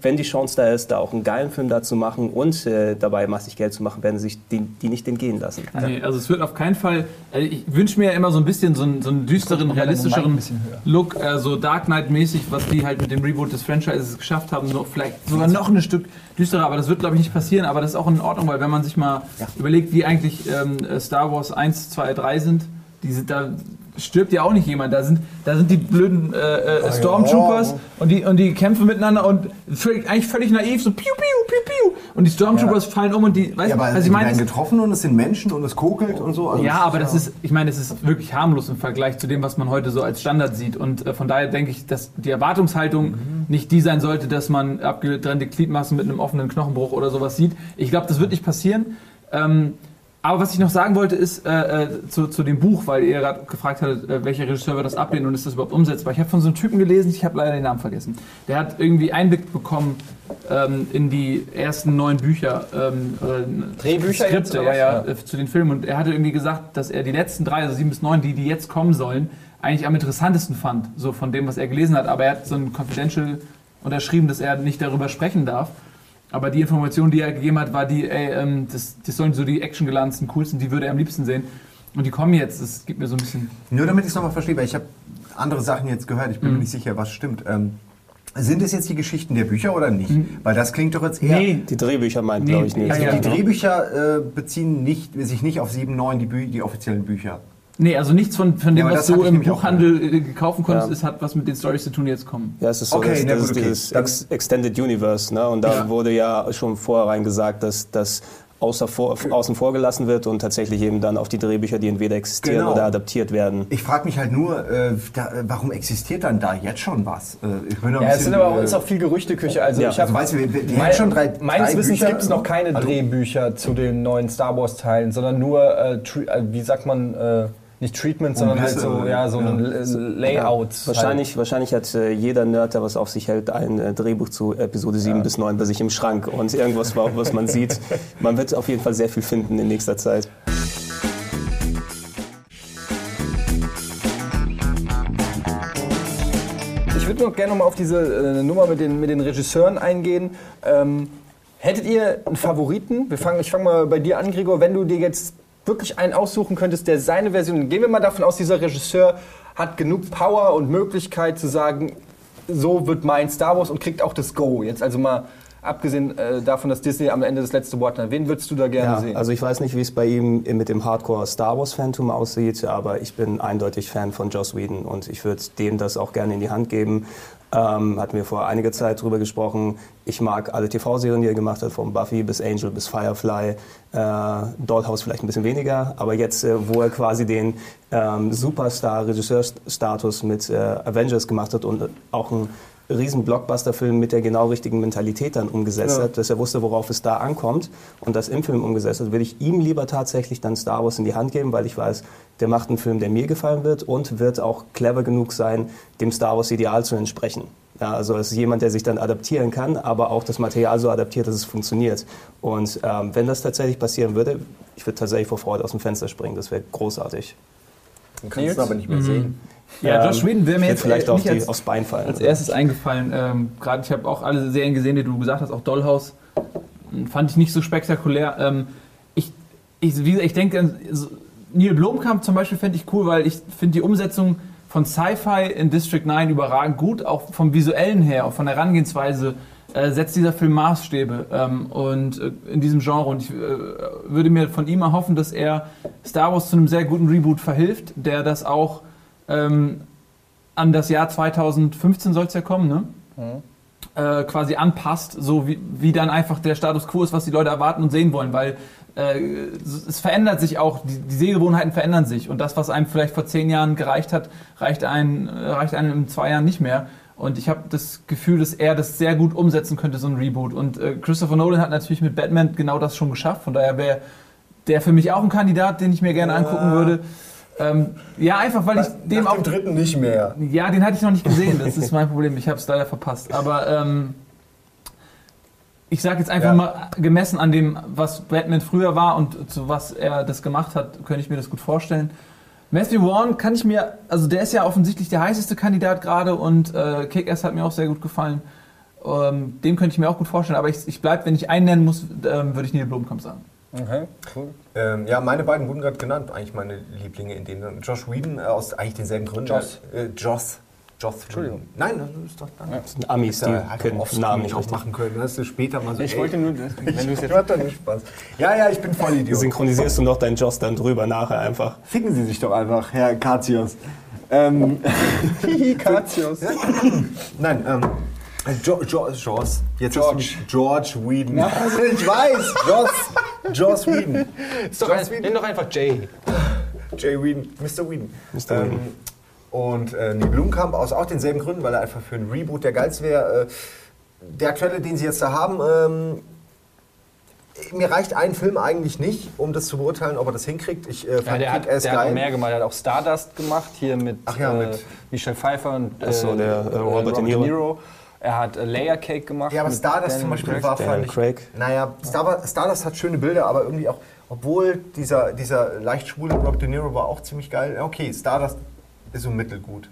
wenn die Chance da ist, da auch einen geilen Film da zu machen und äh, dabei massig Geld zu machen, werden sich die, die nicht entgehen lassen. Nee, also es wird auf keinen Fall. Also ich wünsche mir ja immer so ein bisschen so einen, so einen düsteren, realistischeren Look, äh, so Dark Knight-mäßig, was die halt mit dem Reboot des Franchises geschafft haben. Nur vielleicht sogar noch ein Stück düsterer, aber das wird, glaube ich, nicht passieren. Aber das ist auch in Ordnung, weil wenn man sich mal überlegt, wie eigentlich ähm, Star Wars 1, 2, 3 sind, die sind da stirbt ja auch nicht jemand. Da sind, da sind die blöden äh, äh, Stormtroopers und, die, und die kämpfen miteinander und völlig, eigentlich völlig naiv, so piu, piu, piu, piu. Und die Stormtroopers fallen um und die, weißt Ja, aber was sie ich meine? werden getroffen und es sind Menschen und es kokelt und so. Also Ja, aber das ist, ich meine, es ist wirklich harmlos im Vergleich zu dem, was man heute so als Standard sieht. Und äh, von daher denke ich, dass die Erwartungshaltung nicht die sein sollte, dass man abgetrennte Gliedmaßen mit einem offenen Knochenbruch oder sowas sieht. Ich glaube, das wird nicht passieren. Ähm, aber was ich noch sagen wollte, ist äh, äh, zu, zu dem Buch, weil ihr gerade gefragt hattet, äh, welcher Regisseur wird das ablehnen und ist das überhaupt umsetzbar. Ich habe von so einem Typen gelesen, ich habe leider den Namen vergessen. Der hat irgendwie Einblick bekommen ähm, in die ersten neun Bücher. Ähm, oder Drehbücher Skripte, ja, was? ja, äh, zu den Filmen. Und er hatte irgendwie gesagt, dass er die letzten drei, also sieben bis neun, die, die jetzt kommen sollen, eigentlich am interessantesten fand, so von dem, was er gelesen hat. Aber er hat so ein Confidential unterschrieben, dass er nicht darüber sprechen darf. Aber die Information, die er gegeben hat, war die, ey, ähm, das, das sollen so die actiongeladenen, coolsten, die würde er am liebsten sehen. Und die kommen jetzt, das gibt mir so ein bisschen. Nur damit ich es nochmal verstehe, weil ich habe andere Sachen jetzt gehört, ich bin Mhm. mir nicht sicher, was stimmt. Ähm, sind es jetzt die Geschichten der Bücher oder nicht? Weil das klingt doch jetzt eher... Mhm. Nee, Die Drehbücher meint, Nee, glaube ich, nicht. Also Ja, die ja. Drehbücher äh, beziehen nicht, sich nicht auf 7, 9, die, Bü die offiziellen Bücher. Nee, also nichts von, von dem, Ja, was das du im Buchhandel äh, kaufen konntest, Ja. ist, hat was mit den Stories zu tun, die jetzt kommen. Ja, es ist so, Okay, dass, na das gut, ist okay. dieses Extended Universe, ne? Und da Ja. wurde ja schon vorherein gesagt, dass das außer vor, außen vor gelassen wird und tatsächlich eben dann auf die Drehbücher, die entweder existieren Genau. oder adaptiert werden. Ich frage mich halt nur, äh, da, warum existiert dann da jetzt schon was? Äh, ich bin Ja, es sind aber auch, äh, ist auch viel Gerüchteküche. Also Ja, ich habe also weißt du, wir- wir- die haben schon drei- meines drei Wissens gibt es noch keine Hallo? Drehbücher zu den neuen Star Wars Teilen, sondern nur äh, äh, wie sagt man äh, nicht Treatment, sondern halt Umrisse, so ja so ja. ein Layout. halt. Wahrscheinlich, wahrscheinlich hat äh, jeder Nerd, der was auf sich hält, ein äh, Drehbuch zu Episode 7 bis 9 bei sich im Schrank und irgendwas, wa- was man sieht. Man wird auf jeden Fall sehr viel finden in nächster Zeit. Ich würde noch gerne noch mal auf diese äh, Nummer mit den, mit den Regisseuren eingehen. Ähm, hättet ihr einen Favoriten? Wir fangen, ich fange mal bei dir an, Gregor. Wenn du dir jetzt wirklich einen aussuchen könntest, der seine Version, gehen wir mal davon aus, dieser Regisseur hat genug Power und Möglichkeit zu sagen, so wird mein Star Wars und kriegt auch das Go. Jetzt also mal abgesehen äh, davon, dass Disney am Ende das letzte Wort hat. Wen würdest du da gerne Ja, sehen? also ich weiß nicht, wie es bei ihm mit dem Hardcore Star Wars Phantom aussieht, aber ich bin eindeutig Fan von Joss Whedon und ich würde dem das auch gerne in die Hand geben. Ähm, hatten wir vor einiger Zeit drüber gesprochen. Ich mag alle TV-Serien, die er gemacht hat, von Buffy bis Angel bis Firefly. Äh, Dollhouse vielleicht ein bisschen weniger, aber jetzt, äh, wo er quasi den ähm, Superstar-Regisseurstatus mit äh, Avengers gemacht hat und auch ein riesen Blockbuster-Film mit der genau richtigen Mentalität dann umgesetzt Ja. hat, dass er wusste, worauf es da ankommt und das im Film umgesetzt hat, würde ich ihm lieber tatsächlich dann Star Wars in die Hand geben, weil ich weiß, der macht einen Film, der mir gefallen wird und wird auch clever genug sein, dem Star Wars-Ideal zu entsprechen. Ja, also es ist jemand, der sich dann adaptieren kann, aber auch das Material so adaptiert, dass es funktioniert. Und ähm, wenn das tatsächlich passieren würde, ich würde tatsächlich vor Freude aus dem Fenster springen. Das wäre großartig. Du kannst es aber nicht mehr sehen. Ja, Josh Whedon wäre mir jetzt vielleicht äh, auch nicht die, als, aufs Bein fallen. als oder? erstes eingefallen. Ähm, Gerade ich habe auch alle Serien gesehen, die du gesagt hast, auch Dollhouse. Fand ich nicht so spektakulär. Ähm, ich, ich, wie gesagt, ich denke, Neil Blomkamp zum Beispiel fände ich cool, weil ich finde die Umsetzung von Sci-Fi in District 9 überragend gut, auch vom visuellen her, auch von der Herangehensweise äh, setzt dieser Film Maßstäbe ähm, und äh, in diesem Genre und ich äh, würde mir von ihm erhoffen, dass er Star Wars zu einem sehr guten Reboot verhilft, der das auch ähm, an das Jahr 2015 soll es ja kommen, ne? Äh, quasi anpasst, so wie, wie dann einfach der Status quo ist, was die Leute erwarten und sehen wollen, weil äh, es verändert sich auch, die, die Sehgewohnheiten verändern sich und das, was einem vielleicht vor zehn Jahren gereicht hat, reicht einem, reicht einem in zwei Jahren nicht mehr. Und ich habe das Gefühl, dass er das sehr gut umsetzen könnte, so ein Reboot. Und äh, Christopher Nolan hat natürlich mit Batman genau das schon geschafft. Von daher wäre der für mich auch ein Kandidat, den ich mir gerne angucken würde. Ähm, ja, einfach weil ich dem Nach auch dem dritten nicht mehr. ja, den hatte ich noch nicht gesehen. Das ist mein Problem. Ich habe es leider verpasst. Aber ähm, ich sage jetzt einfach Ja. mal, gemessen an dem, was Batman früher war und zu was er das gemacht hat, könnte ich mir das gut vorstellen. Matthew Vaughn kann ich mir, also der ist ja offensichtlich der heißeste Kandidat gerade und äh, Kick-Ass hat mir auch sehr gut gefallen. Ähm, dem könnte ich mir auch gut vorstellen. Aber ich, ich bleibe, wenn ich einen nennen muss, ähm, würde ich Neil Blomkamp sagen. Okay, cool. Ähm, ja, meine beiden wurden gerade genannt, eigentlich meine Lieblinge in denen. Josh Whedon äh, aus eigentlich denselben Gründen. Joss. Äh, Joss. Joss. Entschuldigung. Nein, das ist doch nein. Das sind Amis, die Ja, halt können Namen nicht auch richtig. machen können. Das ist später mal so. Ich ey, wollte nur, wenn du es jetzt Hat doch nicht Spaß. Ja, ja, ich bin voll Idiot. Synchronisierst du noch deinen Joss dann drüber nachher einfach. Ficken Sie sich doch einfach, Herr Katios. Ähm, Katios. nein, ähm, jo, jo, Joss. Jetzt George. George Whedon. ich weiß, Joss. Joss Whedon. Ist doch Joss ein, nenn doch einfach Jay. Jay Whedon, Mr. Whedon. Mr. Ähm, Whedon. Und äh, Neil Blomkamp aus auch denselben Gründen, weil er einfach für einen Reboot der geilste wäre. Äh, der aktuelle, den sie jetzt da haben, ähm, mir reicht ein Film eigentlich nicht, um das zu beurteilen, ob er das hinkriegt. Ich äh, Ja, fand der hat, der hat mehr gemacht. Er hat auch Stardust gemacht, hier mit, Ach ja, äh, mit- Michelle Pfeiffer und äh, so, der, äh, Robert De Niro. Er hat äh, Layer Cake gemacht. Ja, aber Stardust Daniel zum Beispiel Craig. war, fand ich, Craig. Naja, Star, Stardust hat schöne Bilder, aber irgendwie auch, obwohl dieser, dieser leicht schwule Robert De Niro war auch ziemlich geil. Ja, Okay, Stardust ist so mittelgut.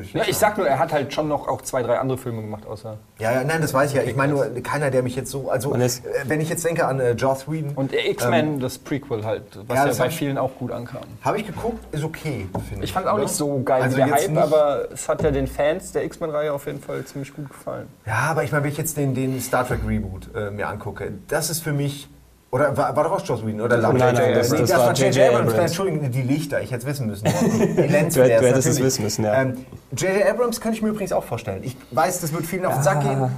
Ich Ja, ich sag nur, er hat halt schon noch auch zwei, drei andere Filme gemacht, außer. Ja, ja, nein, das weiß ich ja. Ich meine nur, keiner, der mich jetzt so. Also, ist- äh, wenn ich jetzt denke an äh, Joss Whedon, Und äh, X-Men, das Prequel halt, was Ja, ja, bei vielen auch gut ankam. habe ich geguckt, ist okay, finde ich. Ich fand auch oder? nicht so geil Also wie der Hype, aber es hat ja den Fans der X-Men-Reihe auf jeden Fall ziemlich gut gefallen. Ja, aber ich meine, wenn ich jetzt den, den Star Trek Reboot äh, mir angucke, das ist für mich Oder war, war doch auch Joss Whedon? Oder Nein, nein, das- das war J.J. Abrams. Nein, Entschuldigung, die Lichter, ich hätte es wissen müssen. Die Du Lensflares, hätt- du hättest es wissen müssen, ja. Ähm, J.J. Abrams könnte ich mir übrigens auch vorstellen. Ich weiß, das wird vielen auf den Sack gehen.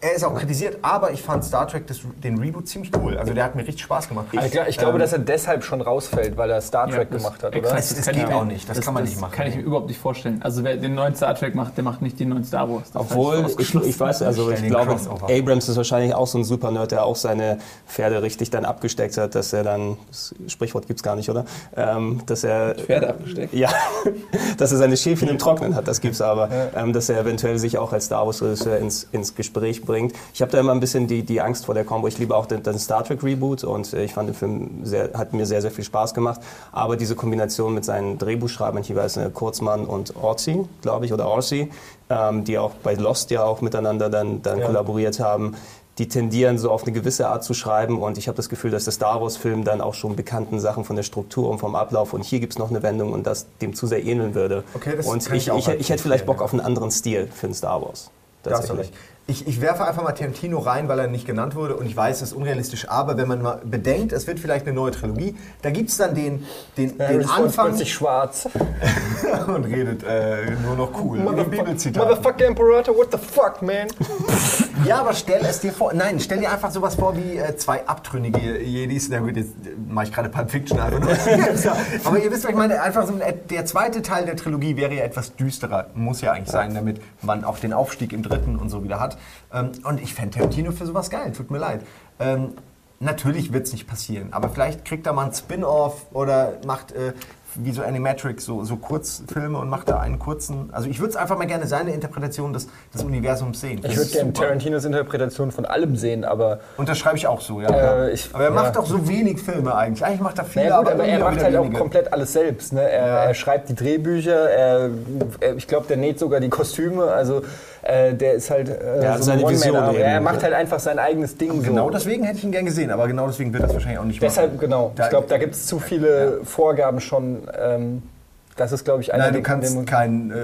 Er ist auch kritisiert, aber ich fand Star Trek das, den Reboot ziemlich cool. Also der hat mir richtig Spaß gemacht. Ich, gla- ich glaube, Ähm, dass er deshalb schon rausfällt, weil er Star Trek das- gemacht hat, oder? Es- es kann geht ich auch nicht, das kann man nicht machen. kann ich mir überhaupt nicht vorstellen. Also wer den neuen Star Trek macht, der macht nicht den neuen Star Wars. Das Obwohl, ich, ich weiß, also ich glaube. Abrams ist wahrscheinlich auch so ein Super-Nerd, der auch seine Pferde richtig dann abgesteckt hat, dass er dann, das Sprichwort gibt's gar nicht, oder? Ähm, dass er... Pferde abgesteckt? Ja, dass er seine Schäfchen im Trocknen hat, das gibt's aber. Ähm, dass er eventuell sich auch als Star Wars-Regisseur ins, ins Gespräch bringt. Ich habe da immer ein bisschen die, die Angst vor der Combo. Ich liebe auch den, den Star Trek-Reboot und äh, ich fand den Film sehr, hat mir sehr, sehr viel Spaß gemacht. Aber diese Kombination mit seinen Drehbuchschreibern, jeweils äh, Kurzmann und Orsi, glaube ich, oder Orsi, ähm, die auch bei Lost ja auch miteinander dann, dann kollaboriert haben, die tendieren so auf eine gewisse Art zu schreiben und ich habe das Gefühl, dass der Star Wars-Film dann auch schon bekannten Sachen von der Struktur und vom Ablauf und hier gibt es noch eine Wendung und das dem zu sehr ähneln würde. Okay, das und ich, ich ich, ich hätte vielleicht Bock ja. auf einen anderen Stil für einen Star Wars. Tatsächlich. recht. Ich, ich werfe einfach mal Tarantino rein, weil er nicht genannt wurde und ich weiß, es ist unrealistisch, aber wenn man mal bedenkt, es wird vielleicht eine neue Trilogie, da gibt es dann den, den, den Harrison Ford Anfang plötzlich schwarz. und redet äh, nur noch cool. Wie Bibelzitate. Motherfucker Imperator, what the fuck, man? Ja, aber stell es dir vor. Nein, stell dir einfach sowas vor wie äh, zwei abtrünnige Jedis. Na gut, jetzt äh, mache ich gerade Pulp Fiction einfach nur. aber ihr wisst, was ich meine. Einfach so ein, der zweite Teil der Trilogie wäre ja etwas düsterer. Muss ja eigentlich sein, damit man auch den Aufstieg im dritten und so wieder hat. Ähm, und ich fände Tarantino für sowas geil. Tut mir leid. Ähm, natürlich wird es nicht passieren. Aber vielleicht kriegt er mal ein Spin-off oder macht. Äh, wie so Animatrix, so, so Kurzfilme und macht da einen kurzen. Also ich würde es einfach mal gerne seine Interpretation des, des Universums sehen. Ich würde gerne Tarantinos Interpretation von allem sehen, aber Unterschreibe ich auch so, ja. Äh, ich- aber er macht ja. doch so wenig Filme eigentlich. Eigentlich macht er viele, naja, gut, aber er irgendwie macht halt auch wenige. komplett alles selbst. Ne? Er, Ja. er schreibt die Drehbücher, er, er, ich glaube, der näht sogar die Kostüme. Also äh, der ist halt äh, Er hat seine. Vision. Er macht halt einfach sein eigenes Ding. Genau so. deswegen hätte ich ihn gern gesehen, aber genau deswegen wird das wahrscheinlich auch nicht Deshalb, machen. genau. Da- ich glaube, da gibt es zu viele Vorgaben schon. Ähm, das ist, glaube ich, einer Nein, du kannst keinen äh,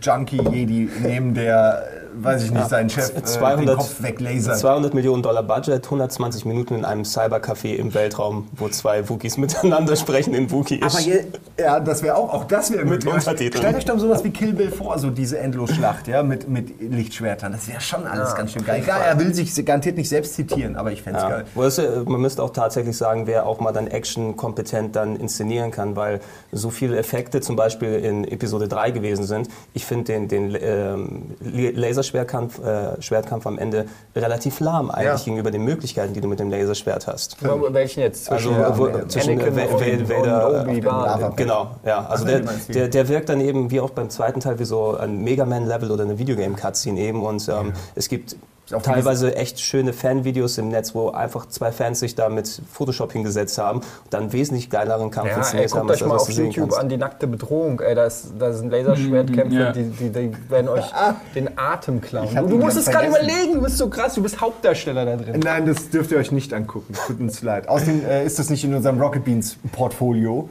Junkie-Jedi nehmen, der, weiß ich nicht, seinen Chef äh, den 200, Kopf weglasert. 200 Millionen Dollar Budget, 120 Minuten in einem Cybercafé im Weltraum, wo zwei Wookies miteinander sprechen in Wookie. Aber je, ja, das wäre auch, auch das wäre Mit. Untertiteln. Stellt euch doch sowas wie Kill Bill vor, so diese Endlosschlacht, ja, mit, mit Lichtschwertern. Das wäre schon alles ganz schön geil. Klar, er will sich garantiert nicht selbst zitieren, aber ich fände es Ja. geil. Äh, man müsste auch tatsächlich sagen, wer auch mal dann Action kompetent dann inszenieren kann, weil so viele Effekte zum Beispiel in Episode 3 gewesen sind. Ich finde den, den ähm, Laserschwertkampf äh, Schwertkampf am Ende relativ lahm eigentlich Ja. gegenüber den Möglichkeiten, die du mit dem Laserschwert hast. Aber Welchen jetzt? Also Zwischen, wo, äh, zwischen Anakin äh, Vader, und Obi-Wan. Lava- Genau, ja. Also der, der, der wirkt dann eben wie auch beim zweiten Teil wie so ein Mega Man-Level oder eine Videogame-Cutscene eben. Und ähm, es gibt teilweise echt schöne Fanvideos im Netz, wo einfach zwei Fans sich da mit Photoshop hingesetzt haben und dann wesentlich geileren Kampf Ja, inszeniert haben, guckt euch mal auf YouTube an die nackte Bedrohung. Ey, da, ist, da sind Laserschwertkämpfe, ja. die, die, die werden euch den Atem klauen. Du, musst es gerade überlegen, du bist so krass, du bist Hauptdarsteller da drin. Nein, das dürft ihr euch nicht angucken. Tut uns leid. Außerdem äh, ist das nicht in unserem Rocket Beans Portfolio.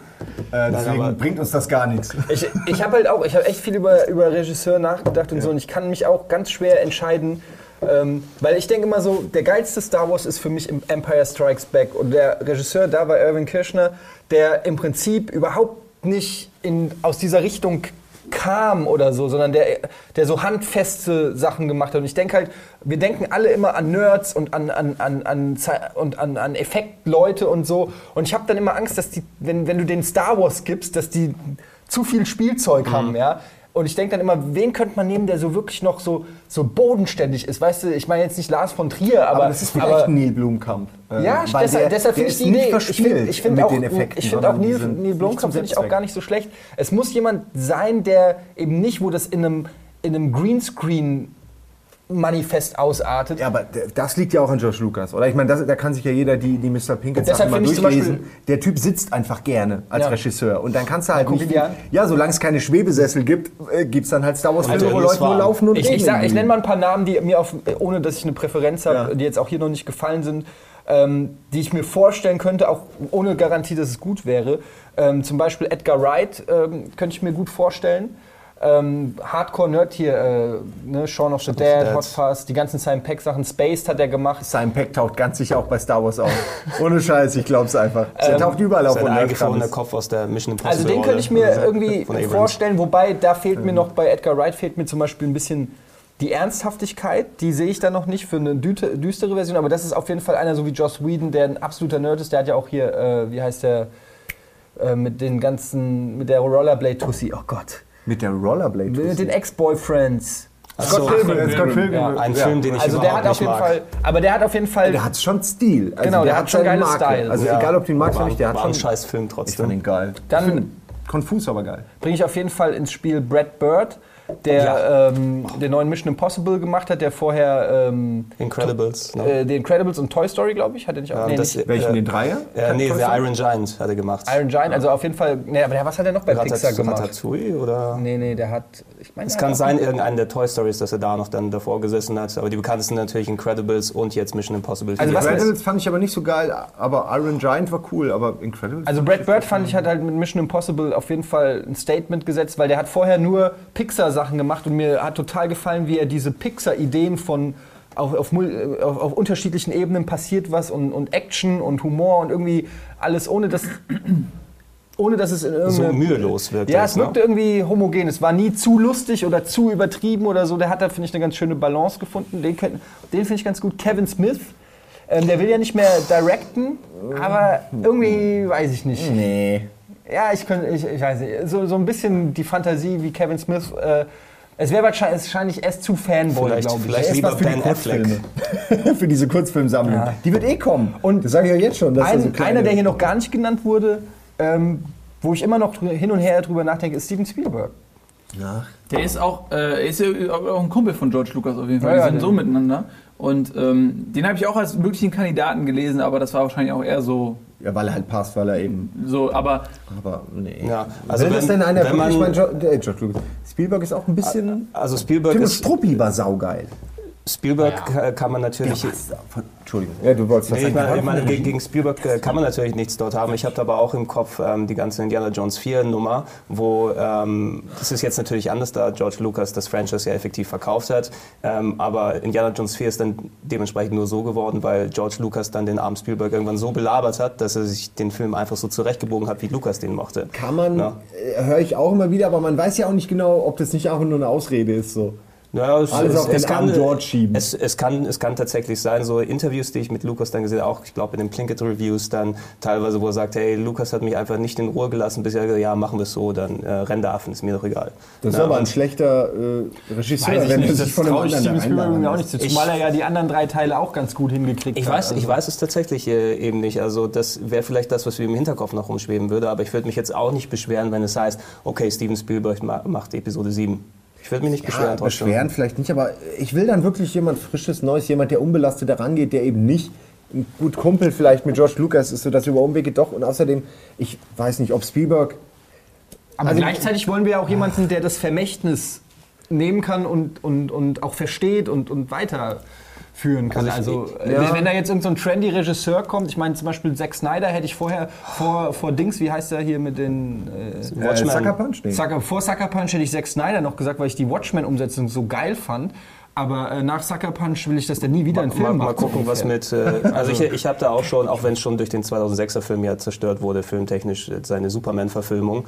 Äh, deswegen aber- bringt uns das gar nichts. Ich, ich habe halt auch, ich habe echt viel über, über Regisseur nachgedacht und so und ich kann mich auch ganz schwer entscheiden, ähm, weil ich denke immer so, der geilste Star Wars ist für mich Empire Strikes Back und der Regisseur da war Irvin Kirschner, der im Prinzip überhaupt nicht in, aus dieser Richtung kam oder so, sondern der, der so handfeste Sachen gemacht hat. Und ich denke halt, wir denken alle immer an Nerds und an, an, an, an, und an, an Effektleute und so. Und ich habe dann immer Angst, dass die, wenn, wenn du den Star Wars gibst, dass die zu viel Spielzeug haben, ja. Und ich denke dann immer, wen könnte man nehmen, der so wirklich noch so, so bodenständig ist? Weißt du, ich meine jetzt nicht Lars von Trier, aber. Aber das ist vielleicht aber- Neil Blumkamp. Äh, ja, deshalb, deshalb finde ich die nicht Idee. Ich finde ich find auch, den Effekten, ich finde auch Neil, Neil zum finde ich auch gar nicht so schlecht. Es muss jemand sein, der eben nicht, wo das in einem, in einem Greenscreen Manifest ausartet. Ja, aber das liegt ja auch an Josh Lucas, oder? Ich meine, das- da kann sich ja jeder die, die Mr. Pinkett Sachen mal durchlesen. Beispiel- Der Typ sitzt einfach gerne als Ja. Regisseur. Und dann kannst du halt nicht... Ja, solange es keine Schwebesessel gibt, äh, gibt es dann halt Star Wars-Filme, Also, wo Leute nur laufen und Ich, reden. ich, sag, ich nenne mal ein paar Namen, die mir auf, ohne dass ich eine Präferenz habe, Ja. die jetzt auch hier noch nicht gefallen sind, ähm, die ich mir vorstellen könnte, auch ohne Garantie, dass es gut wäre. Ähm, zum Beispiel Edgar Wright ähm, könnte ich mir gut vorstellen. Ähm, Hardcore-Nerd hier, äh, ne, Shaun of the Dead. Hot Fuzz, die ganzen Simon Peck-Sachen, Spaced hat er gemacht. Simon Peck taucht ganz sicher auch bei Star Wars auf. Ohne Scheiß, ich glaub's einfach. Er taucht überall auf, Nerf eingefrorener. Kopf aus der Mission Impossible. Also den könnte ich mir Rolle. irgendwie vorstellen, wobei da fehlt mir noch bei Edgar Wright fehlt mir zum Beispiel ein bisschen die Ernsthaftigkeit, die sehe ich da noch nicht für eine düstere Version, aber das ist auf jeden Fall einer so wie Joss Whedon, der ein absoluter Nerd ist, der hat ja auch hier, äh, wie heißt der, äh, mit den ganzen, mit der Rollerblade-Tussi, oh Gott, Mit der Rollerblade. mit den Ex-Boyfriends. so. Pilgrim, Scott Pilgrim. Ja. Ein Film, den ich Also der hat auf nicht jeden mag. Fall, aber der hat auf jeden Fall, Der hat schon Stil. Also Genau, der hat schon seine geile Style. Also Ja. egal, ob du ihn magst war, oder nicht, der hat war schon... ein scheiß Film Ich fand trotzdem. ihn geil. Dann- konfus, aber geil. Bringe ich auf jeden Fall ins Spiel Brad Bird, der ähm, den neuen Mission Impossible gemacht hat, der vorher ähm, Incredibles. Ne? äh, den Incredibles und Toy Story, glaube ich, hat er nicht auch. Ähm, nee, das- nicht Welchen, Äh, den Dreier? äh, nee, Story? Iron Giant hat er gemacht. Iron Giant, also auf jeden Fall. Nee, aber der, was hat er noch bei Ratat- Pixar gemacht? Ratatouille oder? Nee, nee, der hat. Ich meine, Es der kann hat sein, irgendeinen der Toy Stories, dass er da noch dann davor gesessen hat. Aber die bekanntesten natürlich Incredibles und jetzt Mission Impossible. Also Incredibles fand ich aber nicht so geil, aber Iron Giant war cool, aber Incredibles... Also Brad Bird fand ich hat halt mit Mission Impossible auf jeden Fall ein Statement gesetzt, weil der hat vorher nur Pixar-Sachen gemacht und mir hat total gefallen, wie er diese Pixar-Ideen von auf, auf, mul- auf, auf unterschiedlichen Ebenen passiert was und, und Action und Humor und irgendwie alles ohne dass ohne dass es in so mühelos wirkt. Ja, das, es wirkte irgendwie homogen. Es war nie zu lustig oder zu übertrieben oder so. Der hat da, finde ich, eine ganz schöne Balance gefunden. Den, den finde ich ganz gut. Kevin Smith, ähm, der will ja nicht mehr directen, aber irgendwie weiß ich nicht. Nee. Ja, ich, könnte, ich, ich weiß nicht. So, so ein bisschen die Fantasie wie Kevin Smith. Äh, es wäre wahrscheinlich, erst zu Fanboy, glaube ich. vielleicht lieber für die Ben Affleck. Kurzfilme. für diese Kurzfilmsammlung. Ja. Die wird eh kommen. Und das sage ich ja jetzt schon. Ein, so einer, der hier noch gar nicht genannt wurde, ähm, wo ich immer noch hin und her drüber nachdenke, ist Steven Spielberg. Ach, Der ist auch, äh, ist ja auch ein Kumpel von George Lucas auf jeden Fall. Ja, ja, die sind so miteinander. Und ähm, den habe ich auch als möglichen Kandidaten gelesen, aber das war wahrscheinlich auch eher so, ja, weil er halt passt, weil er eben. so aber Aber nee. Ja, also das wenn- denn einer wenn man- mein George, äh, George Lucas? Spielberg ist auch ein bisschen. Also Spielberg, Tim ist, Struppi war saugeil. Spielberg ka- kann man natürlich... Entschuldigung. Ja, du wolltest was Nee, ich meine, ich meine, sagen. gegen, gegen Spielberg äh, kann man natürlich nichts dort haben. Ich habe aber auch im Kopf ähm, die ganze Indiana Jones 4 Nummer, wo ähm, das ist jetzt natürlich anders, da George Lucas das Franchise ja effektiv verkauft hat. Ähm, aber Indiana Jones 4 ist dann dementsprechend nur so geworden, weil George Lucas dann den armen Spielberg irgendwann so belabert hat, dass er sich den Film einfach so zurechtgebogen hat, wie Lucas den mochte. Kann man, Ja. äh, höre ich auch immer wieder, aber man weiß ja auch nicht genau, ob das nicht auch nur eine Ausrede ist. So. Ja, es, Alles auf den armen George schieben. Es, es, kann, es kann tatsächlich sein, so Interviews, die ich mit Lukas dann gesehen habe, auch ich glaube in den Plinkett Reviews dann teilweise, wo er sagt, hey, Lukas hat mich einfach nicht in Ruhe gelassen, bis er gesagt hat, ja, machen wir es so, dann äh, renn da Affen, ist mir doch egal. Das ist Ja, aber ein schlechter äh, Regisseur, Weiß ich wenn er nicht, sich das von einem traue ich anderen Steven Spielberg einladen mir auch nicht zu, Ich- zumal er ja die anderen drei Teile auch ganz gut hingekriegt Ich hat. weiß, ich Also- weiß es tatsächlich äh, eben nicht. Also das wäre vielleicht das, was mir im Hinterkopf noch rumschweben würde. Aber ich würde mich jetzt auch nicht beschweren, wenn es heißt, okay, Steven Spielberg ma macht Episode 7. Ich würde mich nicht beschweren Ja, trotzdem. beschweren vielleicht nicht, aber ich will dann wirklich jemand Frisches, Neues, jemand, der unbelastet herangeht, der eben nicht ein gut Kumpel vielleicht mit George Lucas ist, sodass über Umwege doch. Und außerdem, ich weiß nicht, ob Spielberg Aber Also- gleichzeitig wollen wir ja auch jemanden, der das Vermächtnis nehmen kann und, und, und auch versteht und, und weiterführen kann. Also, äh, ja. wenn, da jetzt irgendein so ein trendy Regisseur kommt, ich meine zum Beispiel Zack Snyder hätte ich vorher vor, vor Dings, wie heißt der hier mit den äh, äh, Watchmen. Sucker Punch? Nee. Sucker, vor Sucker Punch hätte ich Zack Snyder noch gesagt, weil ich die Watchmen-Umsetzung so geil fand. Aber äh, nach Sucker Punch will ich, dass der nie wieder einen Film Mal, mal macht. so gucken, was mit. Äh, also ich, ich habe da auch schon, auch wenn es schon durch den 2006er Film ja zerstört wurde, filmtechnisch äh, seine Superman-Verfilmung.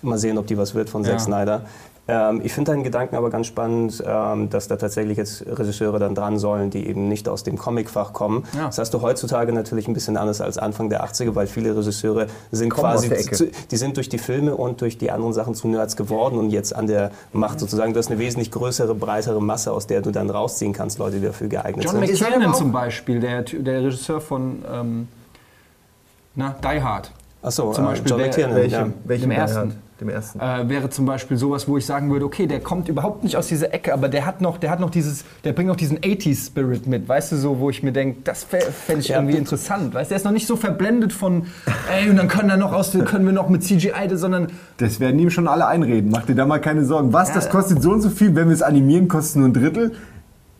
Mal sehen, ob die was wird von Zack Ja. Snyder. Ähm, ich finde deinen Gedanken aber ganz spannend, ähm, dass da tatsächlich jetzt Regisseure dann dran sollen, die eben nicht aus dem Comicfach kommen. Ja. Das hast du heutzutage natürlich ein bisschen anders als Anfang der 80er, weil viele Regisseure sind Kommen quasi, zu, die sind durch die Filme und durch die anderen Sachen zu Nerds geworden und jetzt an der Macht sozusagen. Du hast eine wesentlich größere, breitere Masse, aus der du dann rausziehen kannst, Leute, die dafür geeignet John sind. Aber McTiernan zum Beispiel, der, der Regisseur von ähm, na, Die Hard. Achso, Zum äh, Beispiel John der- McTiernan. welchem, Ja. welchem er ersten. Dem ersten. äh, wäre zum Beispiel sowas, wo ich sagen würde, okay, der kommt überhaupt nicht aus dieser Ecke, aber der hat noch, der hat noch dieses, der bringt noch diesen 80s Spirit mit, weißt du, so, wo ich mir denke, das fände ich Ja. irgendwie interessant, weißt du, der ist noch nicht so verblendet von, ey, und dann können, noch aus, können wir noch mit CGI, sondern Das werden ihm schon alle einreden. Mach dir da mal keine Sorgen. Was, das kostet so und so viel, wenn wir es animieren, kostet nur ein Drittel.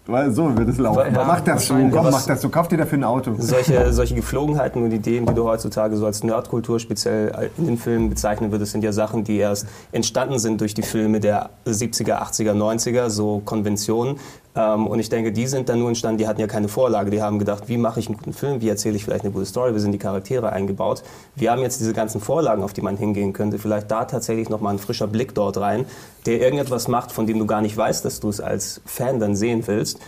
Weil so wird es laufen. Ja, mach das so, komm, mach das so. Kauf dir dafür ein Auto. Solche, solche Geflogenheiten und Ideen, die du heutzutage so als Nerdkultur speziell in den Filmen bezeichnen würdest, sind ja Sachen, die erst entstanden sind durch die Filme der 70er, 80er, 90er, so Konventionen. Ähm, Und ich denke, die sind dann nur entstanden, die hatten ja keine Vorlage. Die haben gedacht, wie mache ich einen guten Film, wie erzähle ich vielleicht eine gute Story, wie sind die Charaktere eingebaut. Wir haben jetzt diese ganzen Vorlagen, auf die man hingehen könnte. Vielleicht da tatsächlich nochmal ein frischer Blick dort rein, der irgendetwas macht, von dem du gar nicht weißt, dass du es als Fan dann sehen willst.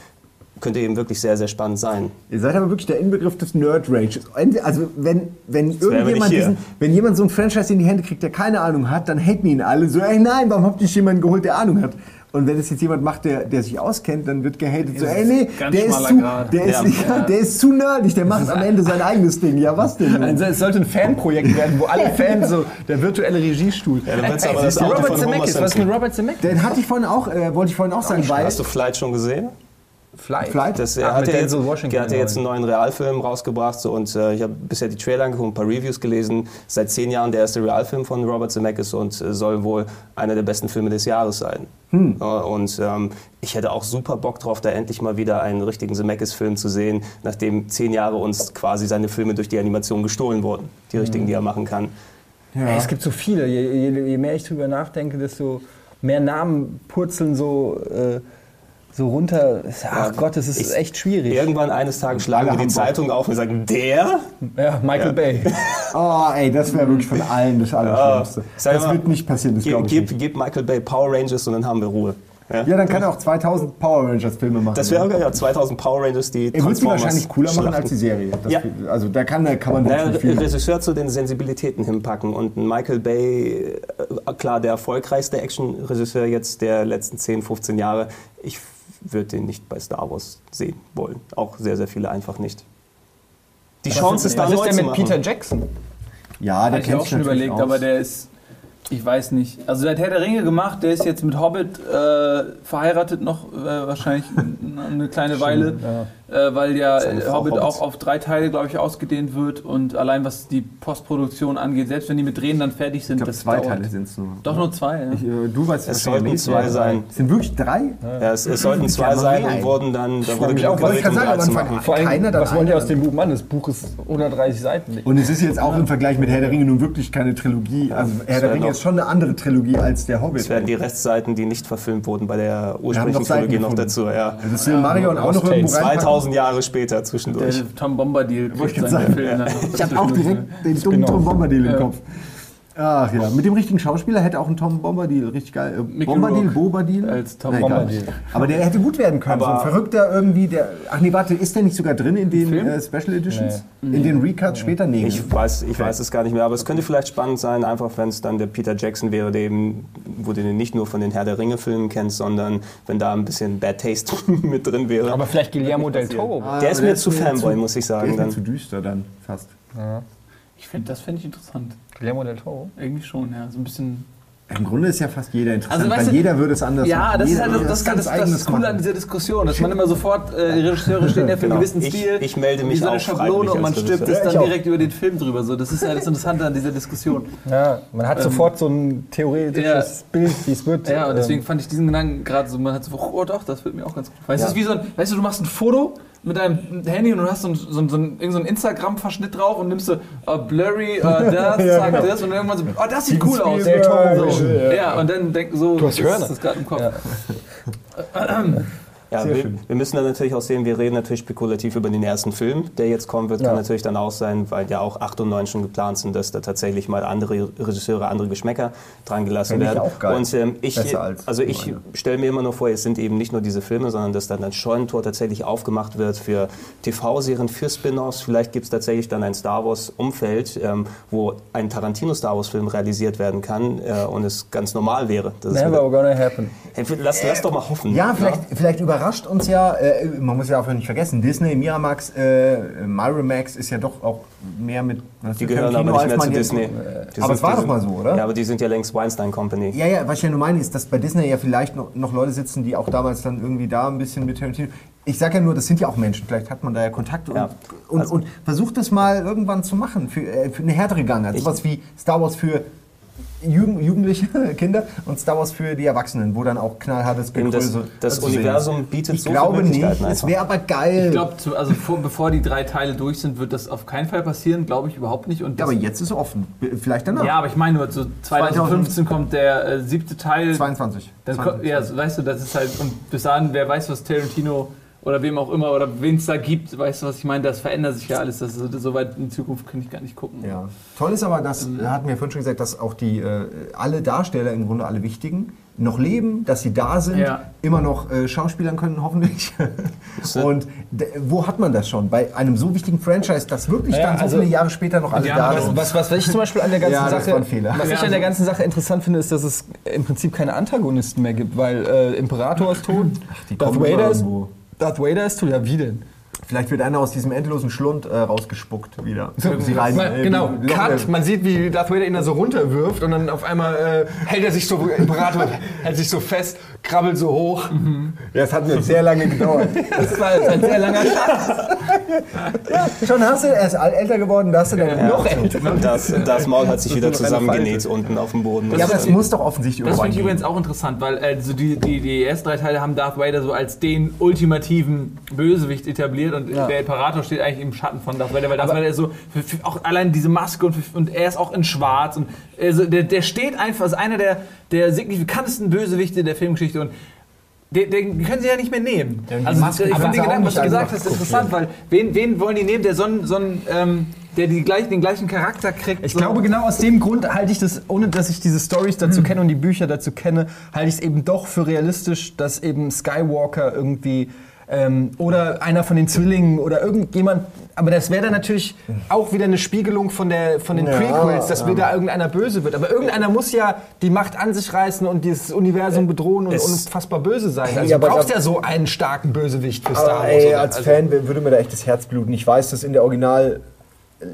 Könnte eben wirklich sehr, sehr spannend sein. Ihr seid aber wirklich der Inbegriff des Nerd Rages. Also wenn, wenn irgendjemand diesen, wenn jemand so ein Franchise in die Hände kriegt, der keine Ahnung hat, dann haten ihn alle so, ey nein, warum habt ihr nicht jemanden geholt, der Ahnung hat? Und wenn es jetzt jemand macht, der, der sich auskennt, dann wird gehatet so, ey nee, ganz der ist, zu, Grad. der, ist, Ja. ja, der ist zu nerdig, der macht am Ende sein eigenes Ding. Ja, was denn? Also es sollte ein Fanprojekt werden, wo alle Fans so der virtuelle Regiestuhl. Ja, dann wird's aber das Auto Robert von Zemeckis, was ist mit Robert Zemeckis? Den hatte ich vorhin auch, äh, wollte ich vorhin auch sagen, weil Hast du Flight schon gesehen? Flight. Flight? Das, Ach, er hat mit ja jetzt, er hat ja jetzt einen neuen. Realfilm rausgebracht so, und äh, ich habe bisher die Trailer angeguckt, ein paar Reviews gelesen. Seit zehn Jahren der erste Realfilm von Robert Zemeckis und äh, soll wohl einer der besten Filme des Jahres sein. Hm. Und ähm, ich hätte auch super Bock drauf, da endlich mal wieder einen richtigen Zemeckis-Film zu sehen, nachdem zehn Jahre uns quasi seine Filme durch die Animation gestohlen wurden. Die richtigen, die er machen kann. Ey, es gibt so viele. Je, je, je mehr ich drüber nachdenke, desto mehr Namen purzeln so, äh, so runter. Ach Gott, es ist Ich- echt schwierig. Irgendwann eines Tages schlagen wir die. Zeitung auf und sagen, der? Ja, Michael Ja. Bay. Oh, ey, das wäre wirklich von allen das Allerschlimmste. Sag das mal, wird nicht passieren, das Gib, glaube ich gib, nicht. gib Michael Bay Power Rangers und dann haben wir Ruhe. Ja? Ja, dann kann er auch 2000 Power Rangers Filme machen. Das wäre ja 2000 Power Rangers, die Er wird sie Transformers wahrscheinlich cooler machen als die Serie. Das Ja. Also da kann, da kann man Naja, viel. Regisseur zu den Sensibilitäten hinpacken und Michael Bay, äh, klar der erfolgreichste Action-Regisseur jetzt der letzten 10, 15 Jahre. Ich würde den nicht bei Star Wars sehen wollen. Auch sehr, sehr viele einfach nicht. Die Chance ist da Was ist denn zu mit machen. Peter Jackson? Ja, der ich kennt auch schon überlegt, aus. aber der ist, ich weiß nicht. Also der hat Herr der Ringe gemacht, der ist jetzt mit Hobbit äh, verheiratet noch äh, wahrscheinlich eine kleine Weile, weil ja äh, Frau Hobbit Hobbit. auch auf drei Teile, glaube ich, ausgedehnt wird und allein was die Postproduktion angeht, selbst wenn die mit Drehen dann fertig sind, Ich glaube, das zwei dauert. Teile sind es nur. Doch nur zwei, ja. Ich, äh, du weißt Es sollten zwei sein. Es sind wirklich drei? Ja, es, es sollten Ja, zwei sein und wurden dann, da wurde auch, ich um kann sagen, drei zu machen. Vor allem, was wollen die aus dem Buch machen? Das Buch ist 130 Seiten. Und es ist jetzt auch im Vergleich mit Herr der Ringe nun wirklich keine Trilogie. Also Herr der Ringe ist schon eine andere Trilogie als der Hobbit. Es werden die Restseiten, die nicht verfilmt wurden, bei der ursprünglichen Trilogie noch dazu. Ja. Das will Marion auch noch irgendwo Tapes. 2000 Jahre später zwischendurch. Der Tom Bombadil kriegt seinen. Film noch Ich habe auch direkt den dummen Tom Bombadil im Kopf. Ach ja, mit dem richtigen Schauspieler hätte auch ein Tom Bombadil richtig geil. Äh, Mickey Bombadil, Rourke Bobadil? als Tom egal. Bombadil. Aber der hätte gut werden können. Aber- so ein Verrückter irgendwie, der. Ach nee, warte, ist der nicht sogar drin in den äh, Special Editions? In den Recuts später? Nee. Ich weiß, ich weiß es gar nicht mehr, aber es könnte vielleicht spannend sein, einfach wenn es dann der Peter Jackson wäre, der eben, wo du den nicht nur von den Herr der Ringe-Filmen kennst, sondern wenn da ein bisschen Bad Taste mit drin wäre. Aber vielleicht Guillermo del Toro. Ah, der ist mir zu Fanboy, muss ich Der sagen. ist mir Dann. zu düster dann, fast. Ich finde, das fände ich interessant. Guillermo del Toro. Irgendwie schon, ja. So ein bisschen. Im Grunde ist ja fast jeder interessant, Also, weil du- jeder würde es anders Ja, machen. das ist halt das, das, das, das, das eigenes ist cool an dieser Diskussion, dass man immer sofort, äh, die Regisseure stehen ja für einen Genau. gewissen Ich- Stil. ich melde mich wie so eine auch Schablone und man stirbt es dann Ja, ich direkt über den Film drüber. So, das ist ja das Interessante an dieser Diskussion. Ja, man hat sofort so ein theoretisches Bild, wie es wird. Ja, und deswegen Ähm, fand ich diesen Gedanken gerade so, man hat so, oh doch, das wird mir auch ganz gut. Weißt du, ist wie so ein, weißt du, du machst ein Foto mit deinem Handy und du hast so ein, so so ein, irgend so ein Instagram-Verschnitt drauf und nimmst so uh, blurry, uh, das, zack, das und dann irgendwann so, oh, das sieht cool aus. Ja, und dann denk so, Du hast das ist das gerade im Kopf. Ja. Ja, Sehr wir, schön. wir müssen dann natürlich auch sehen, wir reden natürlich spekulativ über den ersten Film, der jetzt kommen wird. Ja. Kann natürlich dann auch sein, weil ja auch 8 und 9 schon geplant sind, dass da tatsächlich mal andere Regisseure, andere Geschmäcker dran gelassen werden. auch geil. Und ähm, ich, also ich stelle mir immer nur vor, es sind eben nicht nur diese Filme, sondern dass dann ein Scheunentor tatsächlich aufgemacht wird für TV-Serien, für Spin-offs. Vielleicht gibt es tatsächlich dann ein Star Wars-Umfeld, ähm, wo ein Tarantino-Star Wars-Film realisiert werden kann äh, und es ganz normal wäre. dass es Never gonna happen. Hey, lass, lass doch mal hoffen. Ja, vielleicht, vielleicht überrascht uns ja, äh, man muss ja auch nicht vergessen, Disney, Miramax, äh, Miramax ist ja doch auch mehr mit Die gehören aber nicht mehr zu man jetzt- Disney. Äh, aber es war doch mal so, oder? Ja, aber die sind ja längst Weinstein Company. Ja, ja, was ich ja nur meine, ist, dass bei Disney ja vielleicht noch, noch Leute sitzen, die auch damals dann irgendwie da ein bisschen mit Tarantino. Ich sag ja nur, das sind ja auch Menschen. Vielleicht hat man da ja Kontakte Ja. und, und, Also- und versucht das mal irgendwann zu machen für, äh, für eine härtere Gangart. Ich- Sowas wie Star Wars für Jugend, Jugendliche, Kinder und Star Wars für die Erwachsenen, wo dann auch knallhartes das- Gegröße das zu sehen Universum bietet ich so viele glaube nicht, es wäre aber geil. Ich glaube, also vor, bevor die drei Teile durch sind, wird das auf keinen Fall passieren, glaube ich überhaupt nicht. Und ja, das, aber jetzt ist es offen. Vielleicht danach. ja, aber ich meine nur, so 2015 kommt der äh, siebte Teil. 22. Dann, 22. ko- ja, so, weißt du, das ist halt, und bis dahin, wer weiß, was Tarantino oder wem auch immer oder wen es da gibt, weißt du, was ich meine, das verändert sich ja alles. Das ist, so weit in Zukunft kann ich gar nicht gucken. Ja. Toll ist aber, dass, da hatten wir vorhin schon gesagt, dass auch die, äh, alle Darsteller, im Grunde alle wichtigen, noch leben, dass sie da sind, Ja. immer noch äh, schauspielern können, hoffentlich. Und wo hat man das schon? Bei einem so wichtigen Franchise, das wirklich Ja, dann so also- viele Jahre später noch alle die da sind. Was, was, was ich zum Beispiel an der ganzen Ja, das Sache, was ich Ja, an der ganzen Sache interessant finde, ist, dass es im Prinzip keine Antagonisten mehr gibt, weil äh, Imperator ist tot, die Darth Vader ist, irgendwo. Darth Vader ist ja wie denn? Vielleicht wird einer aus diesem endlosen Schlund äh, rausgespuckt wieder. Sie rein, äh, genau, Cut, man sieht, wie Darth Vader ihn da so runterwirft und dann auf einmal äh, hält er sich so, Imperator hält sich so fest, krabbelt so hoch. Ja, das hat mir sehr lange gedauert. Das war ein sehr langer Schon hast du, er ist älter geworden, da hast du dann noch älter. Das, das Maul hat sich wieder zusammengenäht unten auf dem Boden. Ja, aber es muss doch offensichtlich Das finde ich übrigens auch interessant, weil äh, so die, die, die ersten drei Teile haben Darth Vader so als den ultimativen Bösewicht etabliert und Ja. der Imperator steht eigentlich im Schatten von Darth Vader, weil Darth Vader ist so, für, für auch allein diese Maske und, für, und er ist auch in schwarz und also der, der steht einfach, ist einer der, der signifikantesten Bösewichte der Filmgeschichte und den, den können sie ja nicht mehr nehmen. Ja, also Maske ich finde den Gedanken, was du gesagt hast, interessant, weil wen, wen wollen die nehmen, der so einen, so einen ähm, der die gleich, den gleichen Charakter kriegt? Ich so. glaube, genau aus dem Grund halte ich das, ohne dass ich diese Stories dazu kenne und die Bücher dazu kenne, halte ich es eben doch für realistisch, dass eben Skywalker irgendwie ähm, oder einer von den Zwillingen oder irgendjemand, aber das wäre dann natürlich auch wieder eine Spiegelung von, der, von den Ja, Prequels, dass ja. wieder irgendeiner böse wird. Aber irgendeiner muss ja die Macht an sich reißen und dieses Universum bedrohen und es- unfassbar böse sein. Also Ja, du brauchst ja so einen starken Bösewicht für Star Wars. ey, oder? als Also- Fan würde mir da echt das Herz bluten. Ich weiß, dass in der Original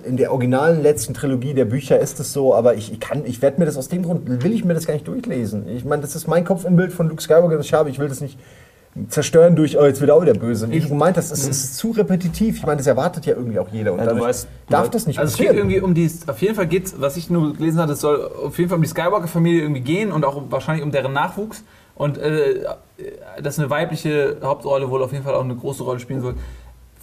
in der originalen letzten Trilogie der Bücher ist es so, aber ich, ich kann, ich werde mir das aus dem Grund, will ich mir das gar nicht durchlesen. Ich meine, das ist mein Kopf im Bild von Luke Skywalker, das ich habe. Ich will das nicht zerstören durch, oh, jetzt wird auch wieder böse. Wie du gemeint hast, es ist zu repetitiv. Ich meine, das erwartet ja irgendwie auch jeder. Und Ja, du weißt- darf das nicht Also es geht passieren. irgendwie um die, auf jeden Fall geht was ich nur gelesen hatte, es soll auf jeden Fall um die Skywalker-Familie irgendwie gehen und auch wahrscheinlich um deren Nachwuchs. Und äh, dass eine weibliche Hauptrolle wohl auf jeden Fall auch eine große Rolle spielen soll.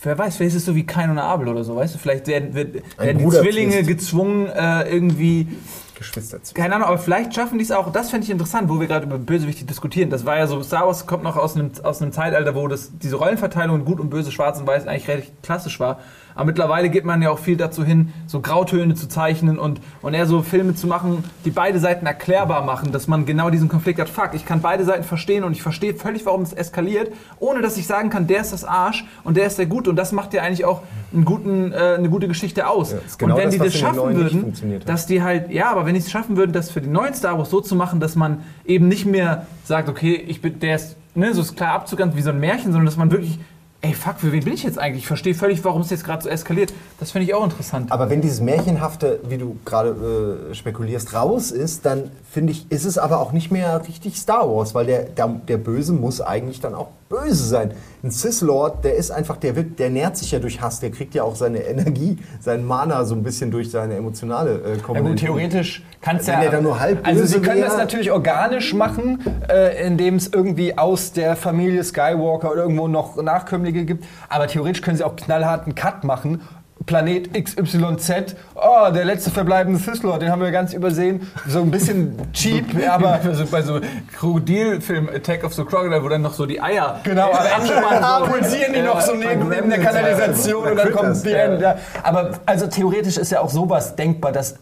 Wer weiß, vielleicht ist es so wie Kain und Abel oder so, weißt du? Vielleicht werden, wird, werden die. Zwillinge gezwungen, äh, irgendwie Geschwister zu. keine Ahnung, aber vielleicht schaffen die es auch. Das fände ich interessant, wo wir gerade über Bösewichte diskutieren. Das war ja so, Star Wars kommt noch aus einem, aus einem Zeitalter, wo das, diese Rollenverteilung Gut und Böse, Schwarz und Weiß eigentlich recht klassisch war. Aber mittlerweile geht man ja auch viel dazu hin, so Grautöne zu zeichnen und, und eher so Filme zu machen, die beide Seiten erklärbar machen, dass man genau diesen Konflikt hat. Fuck, ich kann beide Seiten verstehen und ich verstehe völlig, warum es eskaliert, ohne dass ich sagen kann, der ist das Arsch und der ist der Gute. Und das macht ja eigentlich auch einen guten, äh, eine gute Geschichte aus. ist genau und wenn das, die das schaffen würden, dass die halt, ja, aber wenn die es schaffen würden, das für die neuen Star Wars so zu machen, dass man eben nicht mehr sagt, okay, ich bin, der ist, ne, so ist klar abzugrenzen wie so ein Märchen, sondern dass man wirklich, ey, fuck, für wen bin ich jetzt eigentlich? Ich verstehe völlig, warum es jetzt gerade so eskaliert. Das finde ich auch interessant. Aber wenn dieses Märchenhafte, wie du gerade äh, spekulierst, raus ist, dann finde ich, ist es aber auch nicht mehr richtig Star Wars, weil der, der, der Böse muss eigentlich dann auch böse sein. Ein Sith Lord, der ist einfach, der wird, der nährt sich ja durch Hass, der kriegt ja auch seine Energie, seinen Mana so ein bisschen durch seine emotionale äh, Ja gut, Komponente. theoretisch kannst Wenn ja. er dann nur halb also sie können wäre- das natürlich organisch machen, äh, indem es irgendwie aus der Familie Skywalker oder irgendwo noch Nachkömmlinge gibt. Aber theoretisch können sie auch knallharten Cut machen. Planet XYZ, oh, der letzte verbleibende Sith Lord, den haben wir ganz übersehen. So ein bisschen cheap, aber also bei so Krokodilfilm Attack of the Crocodile, wo dann noch so die Eier. Genau, am Ende Abspannen, so. pulsieren die noch so neben, neben der Kanalisation und dann kommt die Ende. Aber also theoretisch ist ja auch sowas denkbar, dass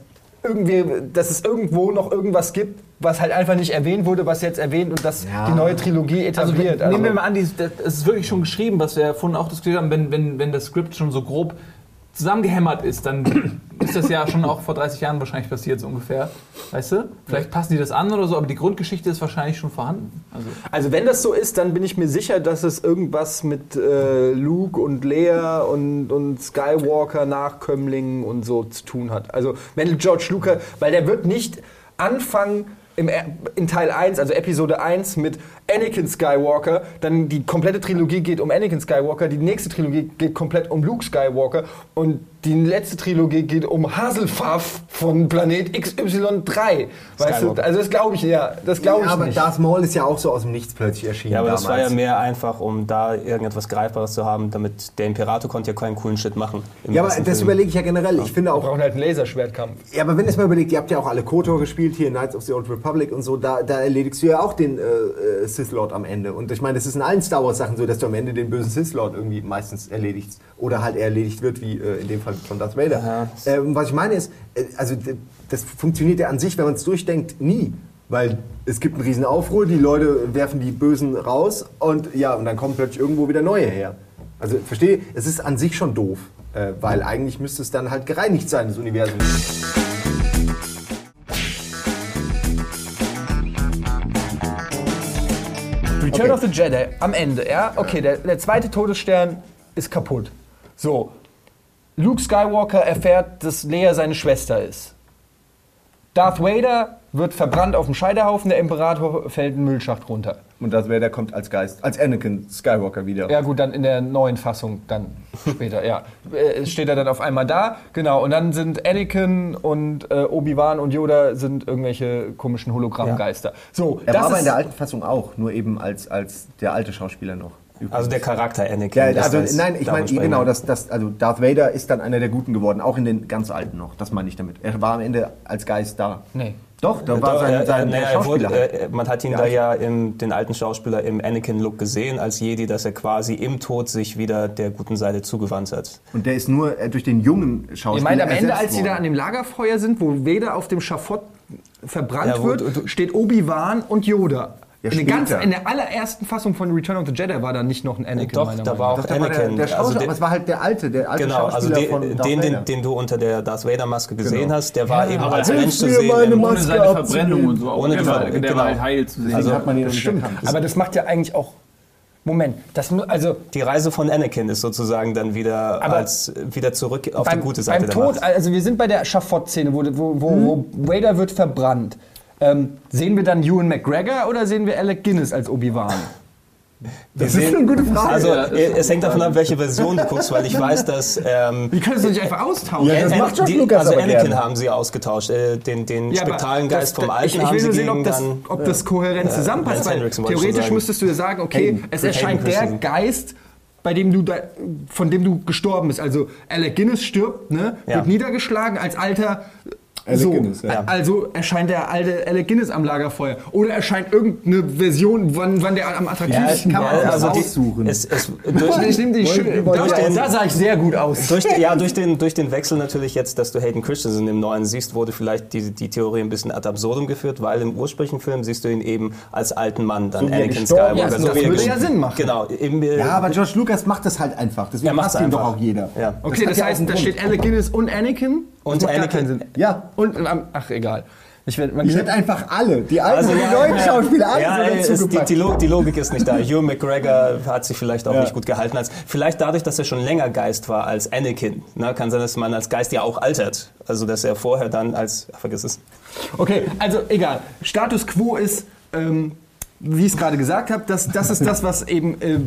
irgendwie, dass es irgendwo noch irgendwas gibt, was halt einfach nicht erwähnt wurde, was jetzt erwähnt und das Ja. die neue Trilogie Also etabliert. wenn, nehmen wir Also- mal an, das ist wirklich schon geschrieben, was wir ja vorhin auch diskutiert haben, wenn, wenn, wenn das Skript schon so grob zusammengehämmert ist, dann ist das ja schon auch vor 30 Jahren wahrscheinlich passiert, so ungefähr. Weißt du? Vielleicht passen die das an oder so, aber die Grundgeschichte ist wahrscheinlich schon vorhanden. Also, Also wenn das so ist, dann bin ich mir sicher, dass es irgendwas mit äh, Luke und Leia und, und Skywalker, Nachkömmlingen und so zu tun hat. Also wenn George Lucas, weil der wird nicht anfangen im, in Teil 1, also Episode 1 mit Anakin Skywalker, dann die komplette Trilogie geht um Anakin Skywalker, die nächste Trilogie geht komplett um Luke Skywalker und die letzte Trilogie geht um Haselpfaff von Planet XY3. Weißt du? Also das glaube ich, ja, das glaube ich aber nicht. Darth Maul ist ja auch so aus dem Nichts plötzlich erschienen Ja, aber das war ja damals. mehr einfach, um da irgendetwas Greifbares zu haben, damit der Imperator konnte ja keinen coolen Shit machen. Ja, aber das überlege ich ja generell. Ich finde Wir auch, brauchen halt einen Laserschwertkampf. Ja, aber wenn ihr es mal überlegt, ihr habt ja auch alle KOTOR gespielt, hier in Knights of the Old Republic und so, da, da erledigst du ja auch den äh, äh, Sith Lord am Ende. Und ich meine, das ist in allen Star Wars Sachen so, dass du am Ende den bösen Sith Lord irgendwie meistens erledigst. Oder halt er erledigt wird, wie äh, in dem Fall von Darth Vader. Aha. Ähm, was ich meine ist, äh, also das funktioniert ja an sich, wenn man es durchdenkt, nie. Weil es gibt einen riesen Aufruhr, die Leute werfen die Bösen raus und ja, und dann kommen plötzlich irgendwo wieder neue her. Also verstehe, es ist an sich schon doof, äh, weil eigentlich müsste es dann halt gereinigt sein, das Universum. Return Okay. of the Jedi am Ende, ja? Okay, der, der zweite Todesstern ist kaputt. So. Luke Skywalker erfährt, dass Leia seine Schwester ist. Darth Vader wird verbrannt auf dem Scheiterhaufen, der Imperator fällt in den Müllschacht runter. Und Darth Vader kommt als Geist, als Anakin Skywalker wieder. Ja gut, dann in der neuen Fassung dann später, ja. Äh, Steht er dann auf einmal da, genau. Und dann sind Anakin und äh, Obi-Wan und Yoda sind irgendwelche komischen Hologrammgeister. So, Er das war aber in der alten Fassung auch, nur eben als, als der alte Schauspieler noch. Übrigens. Also der Charakter Anakin. Ja, also das- nein, ich meine sprechen genau, das, das, also Darth Vader ist dann einer der Guten geworden, auch in den ganz alten noch. Das meine ich damit. Er war am Ende als Geist da. Nee. Doch, da war Doch, sein, äh, sein äh, naja, er Schauspieler. wurde, halt. äh, man hat ihn Ja, da also- ja im, den alten Schauspieler im Anakin-Look gesehen, als Jedi, dass er quasi im Tod sich wieder der guten Seite zugewandt hat. Und der ist nur äh, durch den jungen Schauspieler Ihr meint am Ende, als sie da an dem Lagerfeuer sind, wo Vader auf dem Schafott verbrannt Ja, wo- wird, steht Obi-Wan und Yoda. Ja, in, der ganz, in der allerersten Fassung von Return of the Jedi war da nicht noch ein Anakin. Doch, da war auch Doch, war der, Anakin. der also Schauspieler, den- aber es war halt der alte, der alte Genau, also Schauspieler den, von Darth den, Vader. den, den du unter der Darth Vader-Maske gesehen Genau. hast, der war eben aber als Mensch zu sehen. meine im- Maske Ohne seine abzunehmen. Verbrennung und so. Ohne die der, war, Ver- der war halt genau. heil zu sehen. Also hat man ihn noch nicht Stimmt. Aber das macht ja eigentlich auch. Moment, das also Die Reise von Anakin ist sozusagen dann wieder, als, wieder zurück auf beim, die gute Seite beim der Tod, also wir sind bei der Schafott-Szene, wo, wo, wo, wo Vader wird verbrannt. Ähm, sehen wir dann Ewan McGregor oder sehen wir Alec Guinness als Obi-Wan? Das ist eine gute Frage. Also Ja, ist es hängt davon ab, welche Version du guckst, weil ich weiß, dass ähm, Wie können Sie nicht einfach austauschen? Ja, das An- macht die, Lucas also aber Anakin gerne. haben sie ausgetauscht. Äh, den den Ja, aber spektalen Geist vom Alten ich, ich haben will sie nur sehen, gegen ob das, dann... ob das kohärent zusammenpasst. Lance Weil theoretisch müsstest du ja sagen, okay, Hayden. es Hayden erscheint der. Geist, bei dem du da, von dem du gestorben bist. Also Alec Guinness stirbt, ne, Ja. wird niedergeschlagen als alter. Alec so, Guinness, ja. also erscheint der alte Alec Guinness am Lagerfeuer. Oder erscheint irgendeine Version, wann, wann der am attraktivsten kann man also aussuchen. es, es, durch, ich nehme die schön. Da, den- da sah ich sehr gut aus. durch, ja, durch den, durch den Wechsel natürlich jetzt, dass du Hayden Christensen im Neuen siehst, wurde vielleicht die, die Theorie ein bisschen ad absurdum geführt, weil im ursprünglichen Film siehst du ihn eben als alten Mann, dann So Anakin Skywalker. ist. so Das würde ja Sinn machen. Genau. Im, äh, Ja, aber George Lucas macht das halt einfach. Deswegen hasst ihn doch auch jeder. Ja. Okay, das, ja auch heißt, da steht Alec Guinness und Anakin. Und Anakin. keinen Sinn. Ja. Und, ähm, ach, egal. Ich werd, man hätte einfach alle, die alten Also, die ja, neuen ja. Schauspieler, alle ja, dazu ist, die, die, Lo- die Logik ist nicht da. Ewan McGregor hat sich vielleicht auch Ja. nicht gut gehalten. Als, vielleicht dadurch, dass er schon länger Geist war als Anakin. Ne, kann sein, dass man als Geist ja auch altert. Also, dass er vorher dann als... Ach, vergiss es. Okay, also egal. Status quo ist, ähm, wie ich es gerade gesagt habe, das, das ist das, was eben, äh,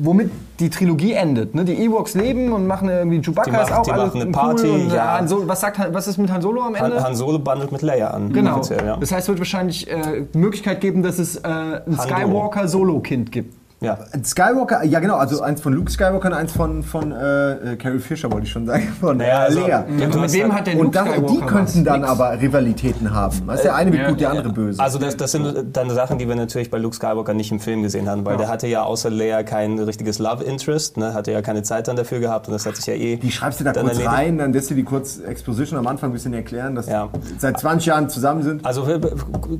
womit die Trilogie endet. Ne? Die Ewoks leben und machen irgendwie Chewbacca Die ist auch die alles machen eine cool Party, Und, äh, ja. Han Solo, was, sagt, was ist mit Han Solo am Ende? Han, Han Solo bandelt mit Leia an. genau. ja. Das heißt, es wird wahrscheinlich äh, die Möglichkeit geben, dass es äh, ein Skywalker-Solo-Kind gibt. Ja. Skywalker, ja genau, also eins von Luke Skywalker und eins von, von äh, äh, Carrie Fisher, wollte ich schon sagen, von Naja, äh, also- Lea. Ja, Und du mit wem hat der Und Luke dann, die könnten dann Nix. aber Rivalitäten haben. Weißt der eine wird ja, gut, der ja. andere böse. Also das, das sind dann Sachen, die wir natürlich bei Luke Skywalker nicht im Film gesehen haben, weil der hatte ja außer Leia kein richtiges Love Interest, ne, hatte ja keine Zeit dann dafür gehabt und das hat sich ja eh... die schreibst du da dann kurz erledigt. rein, dann lässt du die kurz Exposition am Anfang ein bisschen erklären, dass Ja. die seit 20 Jahren zusammen sind. Also äh,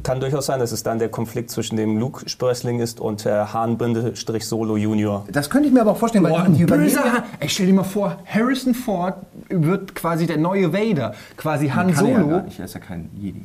kann durchaus sein, dass es dann der Konflikt zwischen dem Luke-Sprössling ist und äh, Hahn-Solo Junior. Das könnte ich mir aber auch vorstellen, Boah, weil die übernehmen böser. Ey, stell dir mal vor, Harrison Ford wird quasi der neue Vader. Quasi Han kann er ja Solo. gar nicht, er ist ja kein Jedi.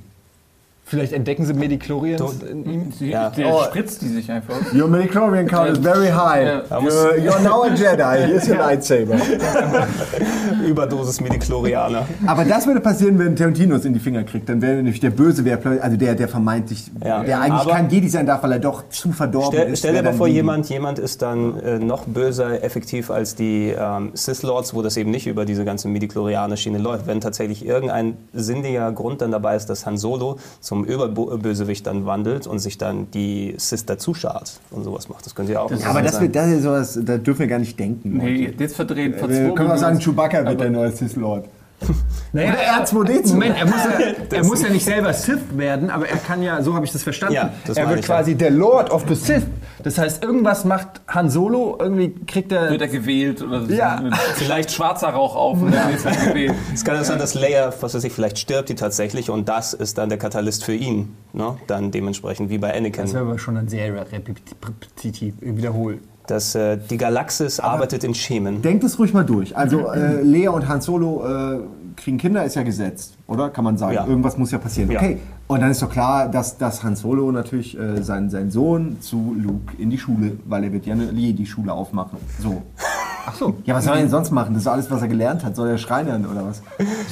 Vielleicht entdecken sie Medichlorians in ihm. Die, Ja. Der Oh. spritzt die sich einfach. Your midichlorian count is very high. Ja. You're, you're now a Jedi. Hier ist your lightsaber. Überdosis Medichlorianer. Aber das würde passieren, wenn Tarantino es in die Finger kriegt. Dann wäre nämlich der Böse, wer, also der, der vermeintlich, Ja. der eigentlich Aber- kein Jedi sein darf, weil er doch zu verdorben Stell, ist. stell dir mal vor, jemand, jemand ist dann äh, noch böser effektiv als die ähm, Sith Lords, wo das eben nicht über diese ganze Midichlorianer-Schiene läuft. Wenn tatsächlich irgendein sinniger Grund dann dabei ist, dass Han Solo zum Überbösewicht dann wandelt und sich dann die Sith dazu schart und sowas macht. Das könnte ja auch interessant aber das, sein. wird, das ist sowas, da dürfen wir gar nicht denken. Nee, jetzt verdreht. Wir können verzwungen. sagen, Chewbacca wird der neue Sith Lord. Naja, Oder R2D2. Moment, er muss, ja, er muss ja nicht selber Sith werden, aber er kann ja, so habe ich das verstanden, Ja, das er wird ja. quasi der Lord of the Sith. Das heißt, irgendwas macht Han Solo, irgendwie kriegt er... Wird er gewählt oder so. Ja. Vielleicht schwarzer Rauch auf und dann ist er gewählt. Es kann ja sein, dass Leia, was weiß ich, vielleicht stirbt die tatsächlich und das ist dann der Katalyst für ihn. Ne? Dann dementsprechend wie bei Anakin. Das wäre aber schon ein sehr repetitiv, wiederholt. Dass äh, die Galaxis arbeitet in Schemen. Denkt es ruhig mal durch. Also äh, Lea und Han Solo äh, kriegen Kinder, ist ja gesetzt, oder? Kann man sagen. Ja. Irgendwas muss ja passieren. Ja. Okay. Und dann ist doch klar, dass, dass Han Solo natürlich äh, seinen, seinen Sohn zu Luke in die Schule, weil er wird ja eine Jedi-Schule aufmachen. So. Ach so. Ja, was soll er denn sonst machen? Das ist alles, was er gelernt hat. Soll er Schreinern oder was?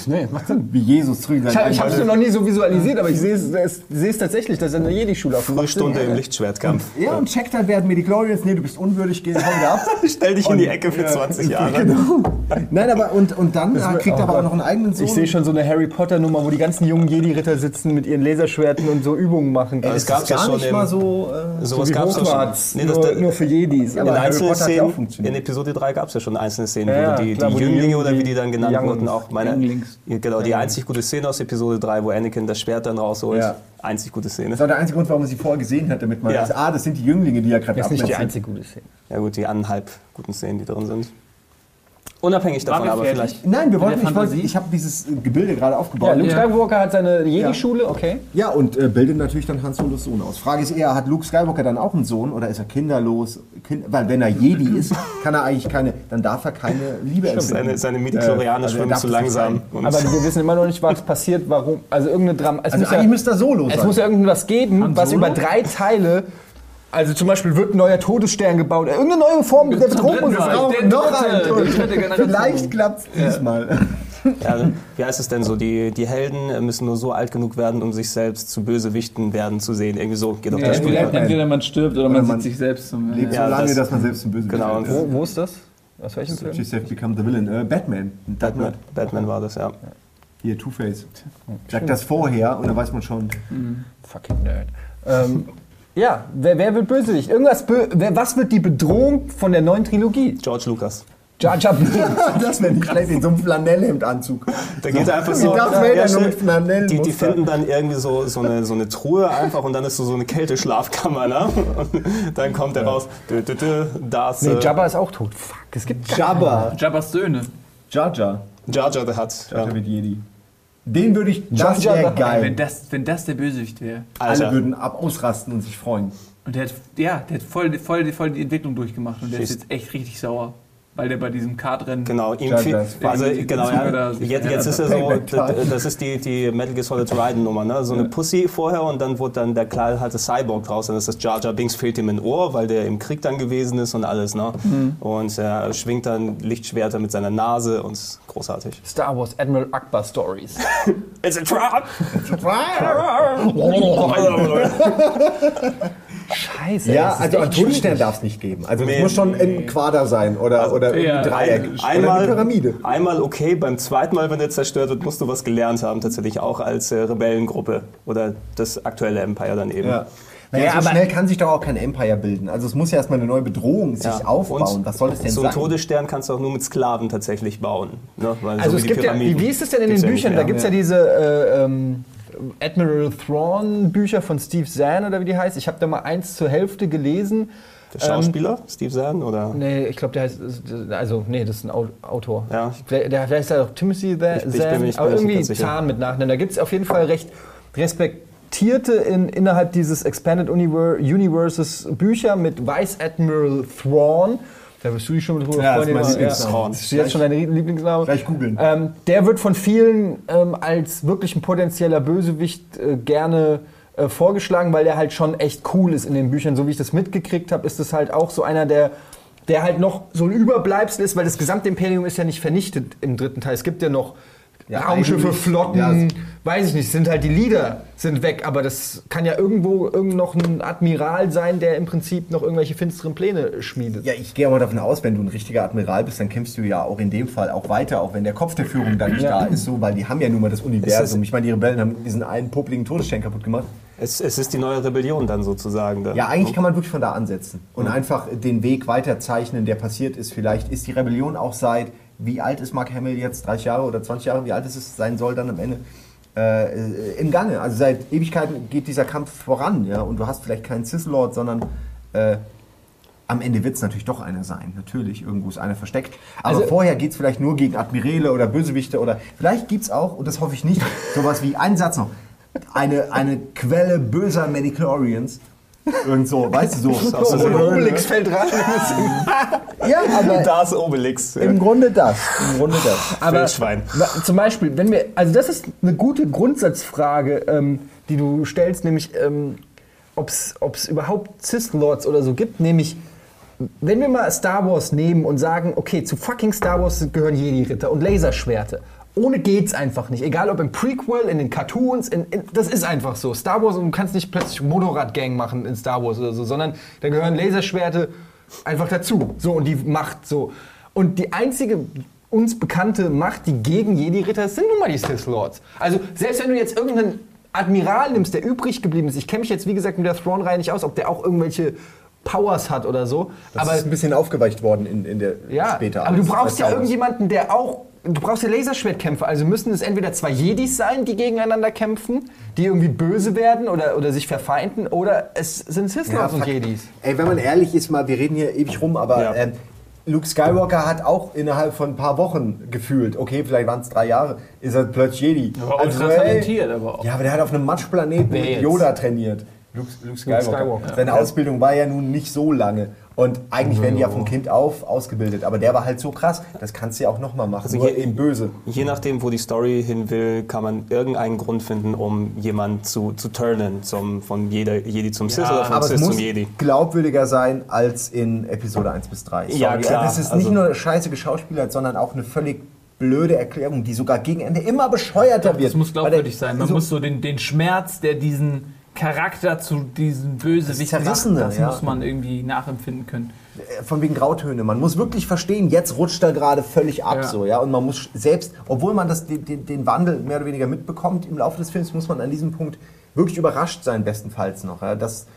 Nee, macht Sinn. Wie Jesus drüben Ich, ich habe es noch nie so visualisiert, aber ich sehe es, es- es tatsächlich, dass er eine Jedi-Schule aufmacht. Frühstunde im Lichtschwertkampf. Ja, und checkt halt, wer hat Medichlorians? Nee, du bist unwürdig, geh wieder ab. Stell dich in die Ecke für 20 Jahre. Genau. Nein, aber und, und dann äh, kriegt er aber auch noch einen eigenen Sohn. Ich sehe schon so eine Harry Potter-Nummer, wo die ganzen jungen Jedi-Ritter sitzen mit ihren Laserschwerten und so Übungen machen. Das das gab's ist ja gar schon nicht mal so. Äh, Sowas wie gab's ja Hogwarts, schon. Nee, das, nur, nur für Jedis. Ja, in aber Harry einzelnen Potter hat ja auch Szenen, funktioniert. in Episode 3 gab es ja schon einzelne Szenen, Ja, wo die, klar, die wo die Jünglinge Jungen- oder wie die dann genannt Younglings. wurden, auch meine. Younglings. Genau, die einzig gute Szene aus Episode 3, wo Anakin das Schwert dann rausholt. Ja. Einzig gute Szene. das war der einzige Grund, warum man sie vorher gesehen hat, damit man Ja. weiß, ah, das sind die Jünglinge, die ja gerade Das ist nicht die einzige gute Szene. Ja gut, die anderthalb guten Szenen, die drin sind. Unabhängig davon aber fertig? vielleicht. Nein, wir wollten, der ich, wollte, Fantasie? ich habe dieses Gebilde gerade Ja, aufgebaut. Luke Ja, Skywalker hat seine Jedi-Schule, okay. und äh, bildet natürlich dann Han Solos Sohn aus. Frage ist eher, hat Luke Skywalker dann auch einen Sohn oder ist er kinderlos? Kind, weil wenn er Jedi ist, kann er eigentlich keine, dann darf er keine Liebe empfinden. Seine, seine Midichlorianer Äh, also schwimmen zu es nicht langsam. Aber wir wissen immer noch nicht, was passiert, warum. Also irgendeine Drama. Es Also muss ja, eigentlich müsste er Solo es sein. muss ja irgendwas geben, Han was Solo? über drei Teile. Also zum Beispiel wird ein neuer Todesstern gebaut. Irgendeine neue Form der Zum Bedrohung. noch ein. Vielleicht klappt es diesmal. Ja, wie heißt es denn so? Die, die Helden müssen nur so alt genug werden, um sich selbst zu Bösewichten werden zu sehen. Irgendwie so geht doch Ja, das Spiel. entweder, man stirbt oder, Oder man, man sieht sich selbst zum. Lebt Ja, so lange, das- dass man selbst ein Böse Genau. wird. Wo, wo ist das? Aus welchem Film? Said become the villain. Äh, Batman. Batman, Batman war das, ja. Hier, Two-Face. Sagt das vorher und dann weiß man schon. Fucking Nerd. Ähm, ja, wer, wer wird Bösewicht? Irgendwas bö wer, was wird die Bedrohung von der neuen Trilogie? George Lucas. Jar Jar Binks. das wäre nicht schlecht in so einem Flanellhemdanzug. Da geht er einfach so. Darth Vader, nur stell- mit Flanell. die, die finden dann irgendwie so, so, eine, so eine Truhe einfach und dann ist so, so eine Kälteschlafkammer, ne? Und dann kommt er raus. Dö, dö, dö, das. Nee, äh, Jabba ist auch tot. Fuck, es gibt Jabba. Jabbas Söhne. Jar Jar. Jar Jar the Hutt. Jar Jar Ja. wird Jedi. Den würde ich, das wäre Ey, wenn, geil. das, wenn das der Bösewicht wäre. Alle Alter. würden ab ausrasten und sich freuen. Und der hat, ja, der hat voll, voll, voll die Entwicklung durchgemacht und der ist jetzt echt richtig sauer. Weil der bei diesem Kartrennen. Genau, ihm Jar viel, Jar ist also genau, ja, jetzt, jetzt ist er so, das ist die, die Metal Gear Solid Raiden Nummer, ne? so eine Pussy vorher und dann wurde dann der knallharte Cyborg draus, dann ist das Jar Jar Binks fehlt ihm ein Ohr, weil der im Krieg dann gewesen ist und alles, ne? Und er schwingt dann Lichtschwerter mit seiner Nase und ist großartig. Star Wars Admiral Akbar Stories. It's a trap! Scheiße. Ja, das ist also ein Todesstern darf es nicht geben. Also es Nee. muss schon ein Quader sein oder, oder ja, ein Dreieck. Ein, oder einmal, eine Pyramide. einmal okay, beim zweiten Mal, wenn der zerstört wird, musst du was gelernt haben, tatsächlich auch als äh, Rebellengruppe oder das aktuelle Empire dann eben. Ja. Naja, Ja, so aber- schnell kann sich doch auch kein Empire bilden. Also es muss ja erstmal eine neue Bedrohung sich Ja. aufbauen. Und Was soll es denn so sein? einen Todesstern kannst du auch nur mit Sklaven tatsächlich bauen. Ne? Weil Also so es gibt ja, wie, ist es denn in den ja Büchern? Da mehr. gibt es ja diese äh, ähm, Admiral Thrawn Bücher von Steve Zahn oder wie die heißt. Ich habe da mal eins zur Hälfte gelesen. Der Schauspieler, Steve Zahn, oder? Nee, ich glaube, der heißt, also, nee, das ist ein Au- Autor. Ja. Der, der heißt ja auch Timothy Ich- ich bin Zahn, nicht- aber irgendwie. Zahn mit Nachnamen. Da gibt es auf jeden Fall recht respektierte in, innerhalb dieses Expanded Univer Universes Bücher mit Vice Admiral Thrawn. Da wirst du dich schon mit drüber Ja, das ist mein Ja, Lieblingsname. Das ist jetzt schon dein Lieblingsname. Gleich googeln. Ähm, der wird von vielen ähm, als wirklich ein potenzieller Bösewicht äh, gerne äh, vorgeschlagen, weil der halt schon echt cool ist in den Büchern. So wie ich das mitgekriegt habe, ist das halt auch so einer, der, der halt noch so ein Überbleibsel ist, weil das gesamte Imperium ist ja nicht vernichtet im dritten Teil. Es gibt ja noch Ja, Raumschiffe, Flotten, ja, weiß ich nicht, sind halt die Leader sind weg, aber das kann ja irgendwo irgend noch ein Admiral sein, der im Prinzip noch irgendwelche finsteren Pläne schmiedet. Ja, ich gehe aber davon aus, wenn du ein richtiger Admiral bist, dann kämpfst du ja auch in dem Fall auch weiter, auch wenn der Kopf der Führung dann nicht da ist, so, weil die haben ja nun mal das Universum. Ich meine, die Rebellen haben diesen einen popligen Todesstern kaputt gemacht. Es, es ist die neue Rebellion dann sozusagen. Dann. Ja, eigentlich kann man wirklich von da ansetzen und einfach den Weg weiterzeichnen, der passiert ist. Vielleicht ist die Rebellion auch seit, wie alt ist Mark Hamill jetzt? 30 Jahre oder 20 Jahre? Wie alt ist es sein soll dann am Ende? Äh, Im Gange. Also seit Ewigkeiten geht dieser Kampf voran, ja. Und du hast vielleicht keinen Sith-Lord, sondern äh, am Ende wird es natürlich doch einer sein. Natürlich, irgendwo ist einer versteckt. Aber Also- vorher geht es vielleicht nur gegen Admirale oder Bösewichte oder vielleicht gibt es auch, und das hoffe ich nicht, sowas wie, einen Satz noch, eine, eine Quelle böser Medichlorians. Irgend so, weißt du, so. Oh, und Obelix fällt rein. Ja, aber Da ist Obelix. im Grunde das. Im Grunde das. Aber Wildschwein. wa- zum Beispiel, wenn wir, also das ist eine gute Grundsatzfrage, ähm, die du stellst, nämlich ähm, ob es überhaupt Sith-Lords oder so gibt, nämlich wenn wir mal Star Wars nehmen und sagen, okay, zu fucking Star Wars gehören Jedi-Ritter und Laserschwerte. Ohne geht's einfach nicht. Egal ob im Prequel, in den Cartoons, in, in, das ist einfach so. Star Wars, und du kannst nicht plötzlich Motorrad-Gang machen in Star Wars oder so, sondern da gehören Laserschwerte einfach dazu. So, und die Macht so. Und die einzige uns bekannte Macht, die gegen Jedi-Ritter ist, sind nun mal die Sith Lords. Also, selbst wenn du jetzt irgendeinen Admiral nimmst, der übrig geblieben ist, ich kenne mich jetzt, wie gesagt, mit der Throne-Reihe nicht aus, ob der auch irgendwelche Powers hat oder so. Das aber ist ein bisschen aufgeweicht worden in, in der ja, später. aber du brauchst ja irgendjemanden, der auch. Du brauchst ja Laserschwertkämpfer. Also müssen es entweder zwei Jedis sein, die gegeneinander kämpfen, die irgendwie böse werden oder, oder sich verfeinden, oder es sind Sith Ja, und. Jedis. Ey, wenn man ehrlich ist, mal, wir reden hier ewig rum, aber Ja. ähm, Luke Skywalker hat auch innerhalb von ein paar Wochen gefühlt, okay, vielleicht waren es drei Jahre, ist er plötzlich Jedi. Aber ultra ey, talentiert, aber auch. Ja, aber der hat auf einem Matschplaneten mit? Yoda trainiert. Luke, Luke Skywalker. Skywalker. Seine Ausbildung war ja nun nicht so lange. Und eigentlich werden die ja vom Kind auf ausgebildet. Aber der war halt so krass, das kannst du ja auch nochmal machen. Also nur je- eben böse. Je nachdem, wo die Story hin will, kann man irgendeinen Grund finden, um jemanden zu, zu turnen, zum, von jeder, Jedi zum Sith oder vom Aber es Sith muss zum Jedi. glaubwürdiger sein als in Episode 1 bis 3. Sorry. Ja, klar. Das ist Also- nicht nur scheiße geschauspielert, sondern auch eine völlig blöde Erklärung, die sogar gegen Ende immer bescheuerter wird. Das muss glaubwürdig sein. Man so- muss so den, den Schmerz, der diesen Charakter zu diesem Bösewicht Das das ja. muss man irgendwie nachempfinden können. Äh, von wegen Grautöne. Man muss wirklich verstehen, jetzt rutscht er gerade völlig ab. Ja. So, ja? Und man muss selbst, obwohl man das, den, den, den Wandel mehr oder weniger mitbekommt im Laufe des Films, muss man an diesem Punkt wirklich überrascht sein, bestenfalls noch. Ja? Dass,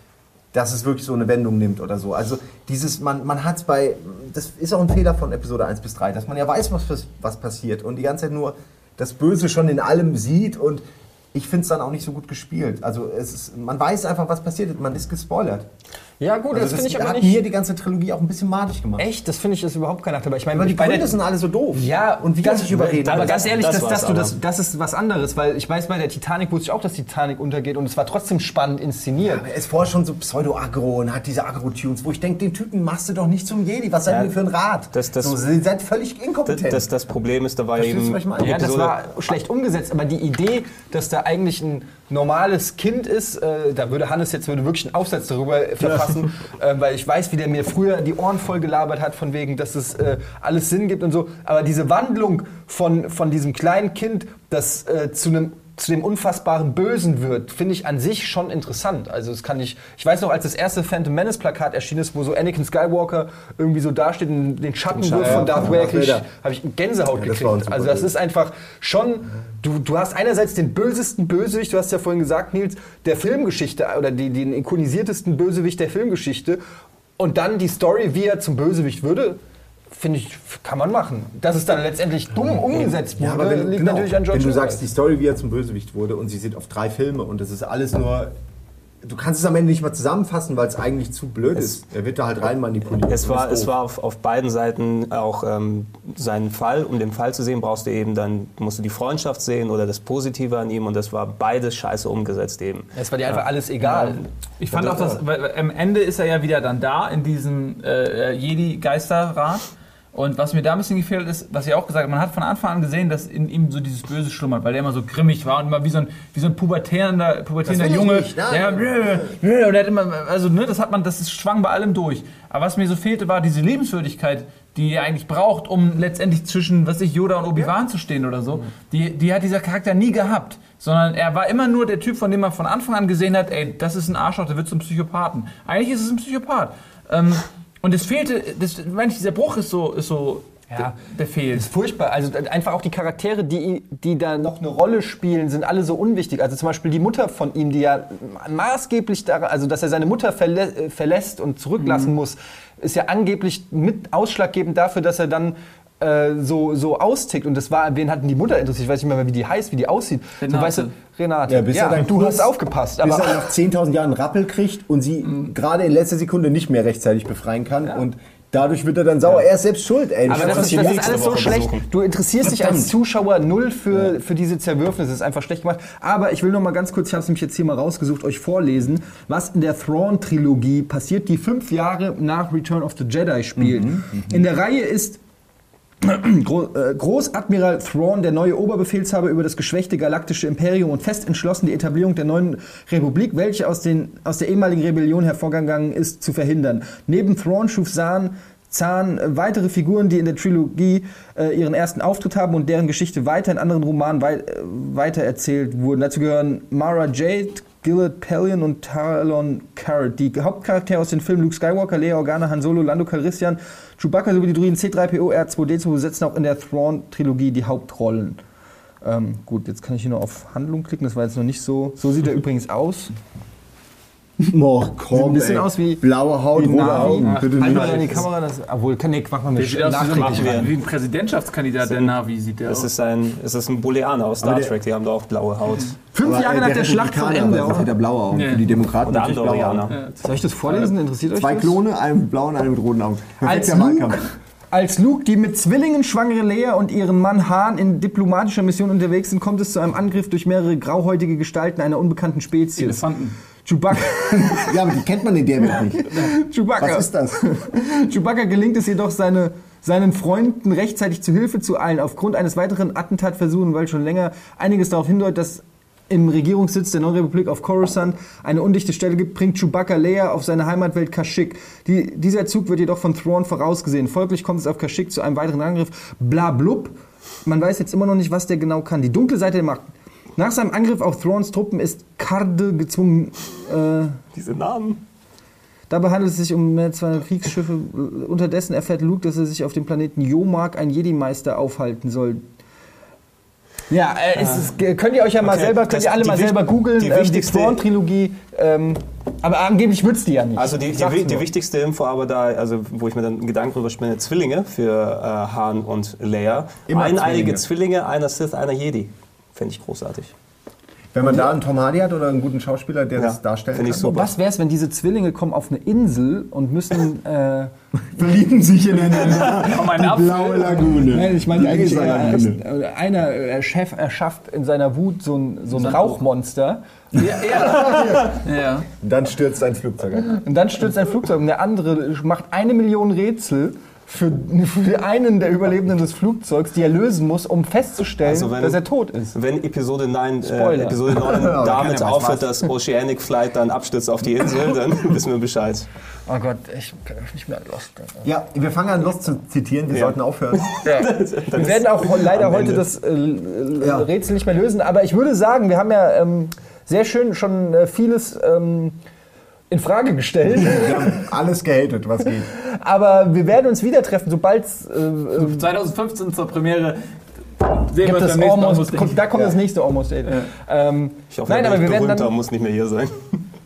dass es wirklich so eine Wendung nimmt oder so. Also dieses, man, man hat es bei, das ist auch ein Fehler von Episode 1 bis 3, dass man ja weiß, was, was passiert und die ganze Zeit nur das Böse schon in allem sieht und ich finde es dann auch nicht so gut gespielt. Also es ist, man weiß einfach, was passiert, man ist gespoilert. Ja, gut, Also das finde ich aber nicht. mir die ganze Trilogie auch ein bisschen madig gemacht. Echt? Das finde ich ist überhaupt kein Nachteil. Aber ich meine, Aber die Gründe sind alle so doof. Ja, und wie das, kann ich überreden? Aber Das- ganz ehrlich, das das, das, du, das, aber. das ist was anderes, weil ich weiß, bei der Titanic wusste ich auch, dass die Titanic untergeht und es war trotzdem spannend inszeniert. er ist vorher schon so pseudo-aggro und hat diese Agro-Tunes, wo ich denke, den Typen machst du doch nicht zum Jedi. Was seid Ja, ihr für ein Rat? das- das- so, ihr seid völlig Das, inkompetent. das, das Problem ist, da war Verstehst du, eben? Ja, das war schlecht umgesetzt, aber die Idee, dass da eigentlich ein normales Kind ist, äh, da würde Hannes jetzt würde wirklich einen Aufsatz darüber verfassen, äh, weil ich weiß, wie der mir früher die Ohren voll gelabert hat, von wegen, dass es äh, alles Sinn gibt und so. Aber diese Wandlung von, von diesem kleinen Kind, das äh, zu einem zu dem unfassbaren Bösen wird, finde ich an sich schon interessant. Also es kann ich, ich weiß noch, als das erste Phantom Menace Plakat erschienen ist, wo so Anakin Skywalker irgendwie so dasteht und den Schatten Schatten, wirft von ja, Darth von Vader, Darth Vader. habe ich Gänsehaut Ja, gekriegt. Also das ist einfach schon, du, du hast einerseits den bösesten Bösewicht, du hast ja vorhin gesagt, Nils, der Filmgeschichte oder die, den ikonisiertesten Bösewicht der Filmgeschichte und dann die Story, wie er zum Bösewicht würde, finde ich, kann man machen. Dass es dann letztendlich dumm umgesetzt wurde, Ja, aber wenn, liegt genau, natürlich an George wenn du sagst, die Story, wie er zum Bösewicht wurde und sie sind auf drei Filme und das ist alles nur du kannst es am Ende nicht mal zusammenfassen, weil es eigentlich zu blöd ist. Er wird da halt rein manipuliert. Es war, es war auf, auf beiden Seiten auch ähm, seinen Fall. Um den Fall zu sehen, brauchst du eben dann, musst du die Freundschaft sehen oder das Positive an ihm und das war beides scheiße umgesetzt eben. Es war dir einfach alles egal. Ich fand auch, dass weil am Ende ist er ja wieder dann da in diesem äh, Jedi-Geisterrat. Und was mir da ein bisschen gefehlt ist, was ich auch gesagt habe, man hat von Anfang an gesehen, dass in ihm so dieses Böse schlummert, weil der immer so grimmig war und immer wie so ein, wie so ein pubertierender, pubertierender Junge. nicht, der, und der hat immer, also ne, das hat man, das ist, schwang bei allem durch. Aber was mir so fehlte, war diese Lebenswürdigkeit, die er eigentlich braucht, um letztendlich zwischen, was ich, Yoda und Obi-Wan zu stehen oder so. Die, die hat dieser Charakter nie gehabt. Sondern er war immer nur der Typ, von dem man von Anfang an gesehen hat, ey, das ist ein Arschloch, der wird zum Psychopathen. Eigentlich ist es ein Psychopath. Ähm, und es fehlte, das, meine ich, dieser Bruch ist so, ist so, Ja. der, fehlt. ist furchtbar. Also einfach auch die Charaktere, die, die da noch eine Rolle spielen, sind alle so unwichtig. Also zum Beispiel die Mutter von ihm, die ja maßgeblich daran, also dass er seine Mutter verlä äh, verlässt und zurücklassen muss, ist ja angeblich mit ausschlaggebend dafür, dass er dann äh, so, so austickt. Und das war, wen hatten die Mutter interessiert? Ich weiß nicht mehr, wie die heißt, wie die aussieht. So, Renate. weißt du, Renate. Ja, bis er dann du kurz- hast aufgepasst. bis Aber er nach 10.000 Jahren Rappel kriegt und sie gerade in letzter Sekunde nicht mehr rechtzeitig befreien kann. Und dadurch wird er dann sauer. Er ist selbst schuld, ey. Aber das, ist, passiert das ist alles so schlecht. besuchen. Du interessierst dich als. Zuschauer null für, für diese Zerwürfnisse. Das ist einfach schlecht gemacht. Aber ich will noch mal ganz kurz, ich habe es nämlich jetzt hier mal rausgesucht, euch vorlesen, was in der Thrawn-Trilogie passiert, die fünf Jahre nach Return of the Jedi spielt. in der Reihe ist Großadmiral Thrawn, der neue Oberbefehlshaber über das geschwächte galaktische Imperium und fest entschlossen, die Etablierung der neuen Republik, welche aus, den, aus der ehemaligen Rebellion hervorgegangen ist, zu verhindern. Neben Thrawn schuf Zahn, Zahn äh, weitere Figuren, die in der Trilogie äh, ihren ersten Auftritt haben und deren Geschichte weiter in anderen Romanen wei äh, weitererzählt wurden. Dazu gehören Mara Jade, Gillard Pellion und Talon Carrot. Die Hauptcharaktere aus den Filmen Luke Skywalker, Leia Organa, Han Solo, Lando Calrissian, Chewbacca sowie die Druiden C3PO, R2D2 besetzen auch in der Thrawn-Trilogie die Hauptrollen. Ähm, gut, jetzt kann ich hier noch auf Handlung klicken. Das war jetzt noch nicht so. So sieht er übrigens aus. Oh, Sieht komm, ein bisschen ey. aus wie blaue Haut, wie rote Navi. Augen. Bitte Halt mal nicht. in die Kamera. Das, obwohl, kann, nee, mach mal mit Der sieht aus wie, so ein, rein. wie ein Präsidentschaftskandidat, der Navi sieht der Es aus. ist ein, es ist ein Booleaner aus Star der- Trek, die haben da auch blaue Haut. Fünf Aber, Jahre äh, nach der Schlacht von Republikaner, Endor. Das hat er blaue Augen. Nee. Für die Demokraten Oder natürlich blaue Augen. Soll ich das vorlesen? Interessiert euch Zwei das? Klone, einen mit blauen, einen mit roten Augen. Als Perfekter Luke, Wahlkampf. als Luke, die mit Zwillingen schwangere Leia und ihren Mann Han in diplomatischer Mission unterwegs sind, kommt es zu einem Angriff durch mehrere grauhäutige Gestalten einer unbekannten Spezies. Elefanten. Chewbacca, Ja, aber die kennt man in der Welt nicht. Chewbacca. Was ist das? Chewbacca gelingt es jedoch, seine, seinen Freunden rechtzeitig zu Hilfe zu eilen. Aufgrund eines weiteren Attentatversuchs, weil schon länger einiges darauf hindeutet, dass im Regierungssitz der neuen Republik auf Coruscant eine undichte Stelle gibt, bringt Chewbacca Leia auf seine Heimatwelt Kashyyyk. Die, dieser Zug wird jedoch von Thrawn vorausgesehen. Folglich kommt es auf Kashyyyk zu einem weiteren Angriff. Blablub. Man weiß jetzt immer noch nicht, was der genau kann. Die dunkle Seite der Macht. Nach seinem Angriff auf Thrawns Truppen ist Karde gezwungen, äh, Diese Namen. Dabei handelt es sich um mehr zwei Kriegsschiffe. Unterdessen erfährt Luke, dass er sich auf dem Planeten Yomark ein Jedi-Meister aufhalten soll. Ja, äh, ist es, könnt ihr euch ja mal Okay, selber, könnt das- ihr alle mal selber googeln, die ähm, die wichtigste- Thrawn-Trilogie. Ähm, aber angeblich wird's die ja nicht. Also die, die, die wichtigste Info aber da, also wo ich mir dann Gedanken drüber spinne, Zwillinge für äh, Han und Leia. Immer Eineilige Zwillinge. Zwillinge, einer Sith, einer Jedi. Fände ich großartig. Wenn man da einen Tom Hardy hat oder einen guten Schauspieler, der Ja, das darstellen find ich super. Was wär's, wenn diese Zwillinge kommen auf eine Insel und müssen. Äh, Verlieben sich ineinander. Um Die blaue Lagune. Nein, ich meine Die eigentlich, Laser äh, Lagune. äh, einer äh, Chef erschafft in seiner Wut so ein, so ein Rauchmonster. Ja. Dann stürzt ein Flugzeug. Und dann stürzt ein Flugzeug und der andere macht eine Million Rätsel für, für einen der Überlebenden des Flugzeugs, die er lösen muss, um festzustellen, Also wenn- dass er tot ist. Wenn Episode 9, äh. Episode 9 Ja, damit aufhört, dass Oceanic Flight dann abstürzt auf die Insel, dann wissen wir Bescheid. Oh Gott, ich kann nicht mehr Lost. Ja, wir fangen an, Lost zu zitieren. Wir Ja. sollten aufhören. Wir werden auch leider heute das äh, äh, Ja. Rätsel nicht mehr lösen, aber ich würde sagen, wir haben ja ähm, sehr schön schon äh, vieles ähm, in Frage gestellt. Wir haben alles gehatet, was geht. aber wir werden uns wieder treffen, sobald es äh, äh, 2015 zur Premiere sehen wir gibt das. Almost, kommt, da kommt das nächste Almost Eight. Ähm, Ich hoffe, Nein, der aber wir werden berühmter dann muss nicht mehr hier sein.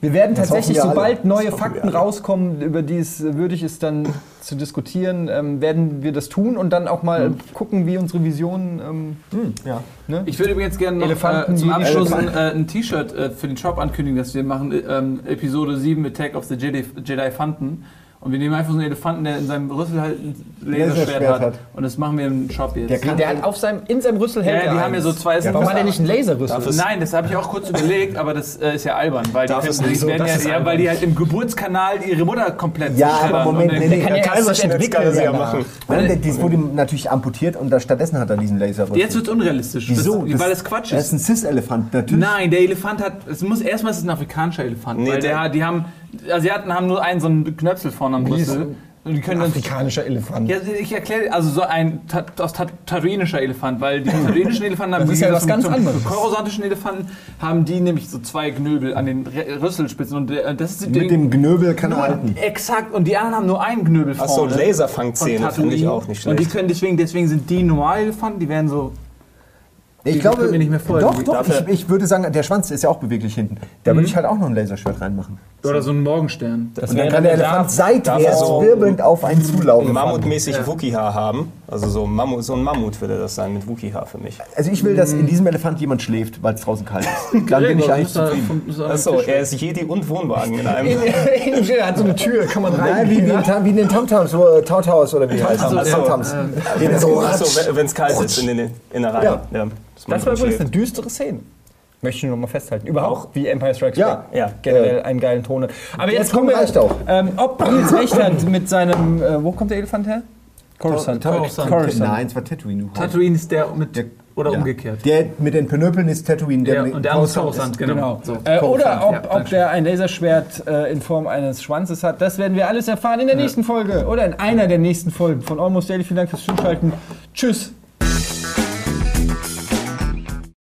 Wir werden Das tatsächlich, wir alle. sobald neue Das Fakten rauskommen, über die es würdig ist, dann zu diskutieren, ähm, werden wir das tun und dann auch mal gucken, wie unsere Visionen. Ähm, Ja. ne? Ich würde übrigens gerne noch Elefanten, äh, zum Abschluss ein, äh, ein T-Shirt äh, für den Shop ankündigen, dass wir machen ähm, Episode 7 Attack of the Jedi, Jedi Fanten. Und wir nehmen einfach so einen Elefanten, der in seinem Rüssel halt ein Laserschwert hat. hat. Und das machen wir im Shop jetzt. Der kann- Der hat auf seinem, in seinem Rüssel ja, hält ja, er die haben ja so zwei. das sind Warum hat er nicht einen Laserrüssel? Nein, das habe ich auch kurz überlegt, aber das äh, ist ja albern, weil die, nicht die so, werden das ja, ist ja, weil die halt im Geburtskanal ihre Mutter komplett Ja, aber Moment, nee, nee, kann ja Kaiserschnitt entwickeln kann er ja danach. machen. Nein, dies wurde ihm natürlich amputiert und da, stattdessen hat er diesen Laser. Jetzt wird es unrealistisch, Wieso? Das, weil das Quatsch ist. ist ein Cis-Elefant, natürlich. Nein, der Elefant hat. Es muss erstmal ist es ein afrikanischer Elefant, Nee, weil der- der, die haben Asiaten haben nur einen so einen Knöpsel vorne am Rüssel die können Ein afrikanischer Elefant. ja, ich erkläre, also so ein ta aus ta tatooinischer Elefant, weil die tatooinischen Elefanten haben Das ist ja was ganz anderes. korosantischen Elefanten haben die nämlich so zwei Knöbel an den Rüsselspitzen und der, das ist Mit dem Knöbel kann er halten. Exakt, und die anderen haben nur einen Knöbel Ach so, vorne. Laserfangzähne Von finde ich auch nicht Und die schlecht. können deswegen, deswegen sind die Normalelefanten, die werden so. Ich Die glaube, doch, doch, ich, ich würde sagen, der Schwanz ist ja auch beweglich hinten. Da würde ich halt auch noch ein Laserschwert reinmachen. Oder so ein Morgenstern. Das Und dann kann der Elefant seitwärts er so wirbelnd auf einen zulaufen. Mammutmäßig Wookie-Haar haben. Also so, Mammut, so ein Mammut würde das sein mit Wookie-Haar für mich. Also ich will, dass in diesem Elefant jemand schläft, weil es draußen kalt ist. Dann bin ich eigentlich zufrieden. Achso, er ist Jedi und Wohnwagen in einem. er hat so eine Tür, kann man Nein, rein. wie, wie, in, Ta- wie in den Tamtams, so äh, Tautaus oder wie heißt Ach das? Tamtams. Achso, wenn es kalt ist in, der Reihe. Ja. Ja. Das war übrigens eine düstere Szene. Möchte ich nur noch mal festhalten. Überhaupt wie Empire Strikes Ja. Back. Ja. Generell einen geilen Ton. hat. Aber jetzt Ton kommen wir. reicht auch. Ähm, ob Nils recht hat mit seinem. Äh, wo kommt der Elefant her? Coruscant. Coruscant. Coruscant. Nein, es war Tatooine. Tatooine ist der mit. Der- oder Ja. umgekehrt. Der mit den Penöpeln ist Tatooine. Der Ja, und der andere ist Coruscant Coruscant, genau. Genau. So. Äh, oder ob, Ja, ob der ein Laserschwert äh, in Form eines Schwanzes hat, das werden wir alles erfahren in der nächsten Folge oder in einer der nächsten Folgen von Almost Daily. Vielen Dank fürs Zuschalten. Tschüss.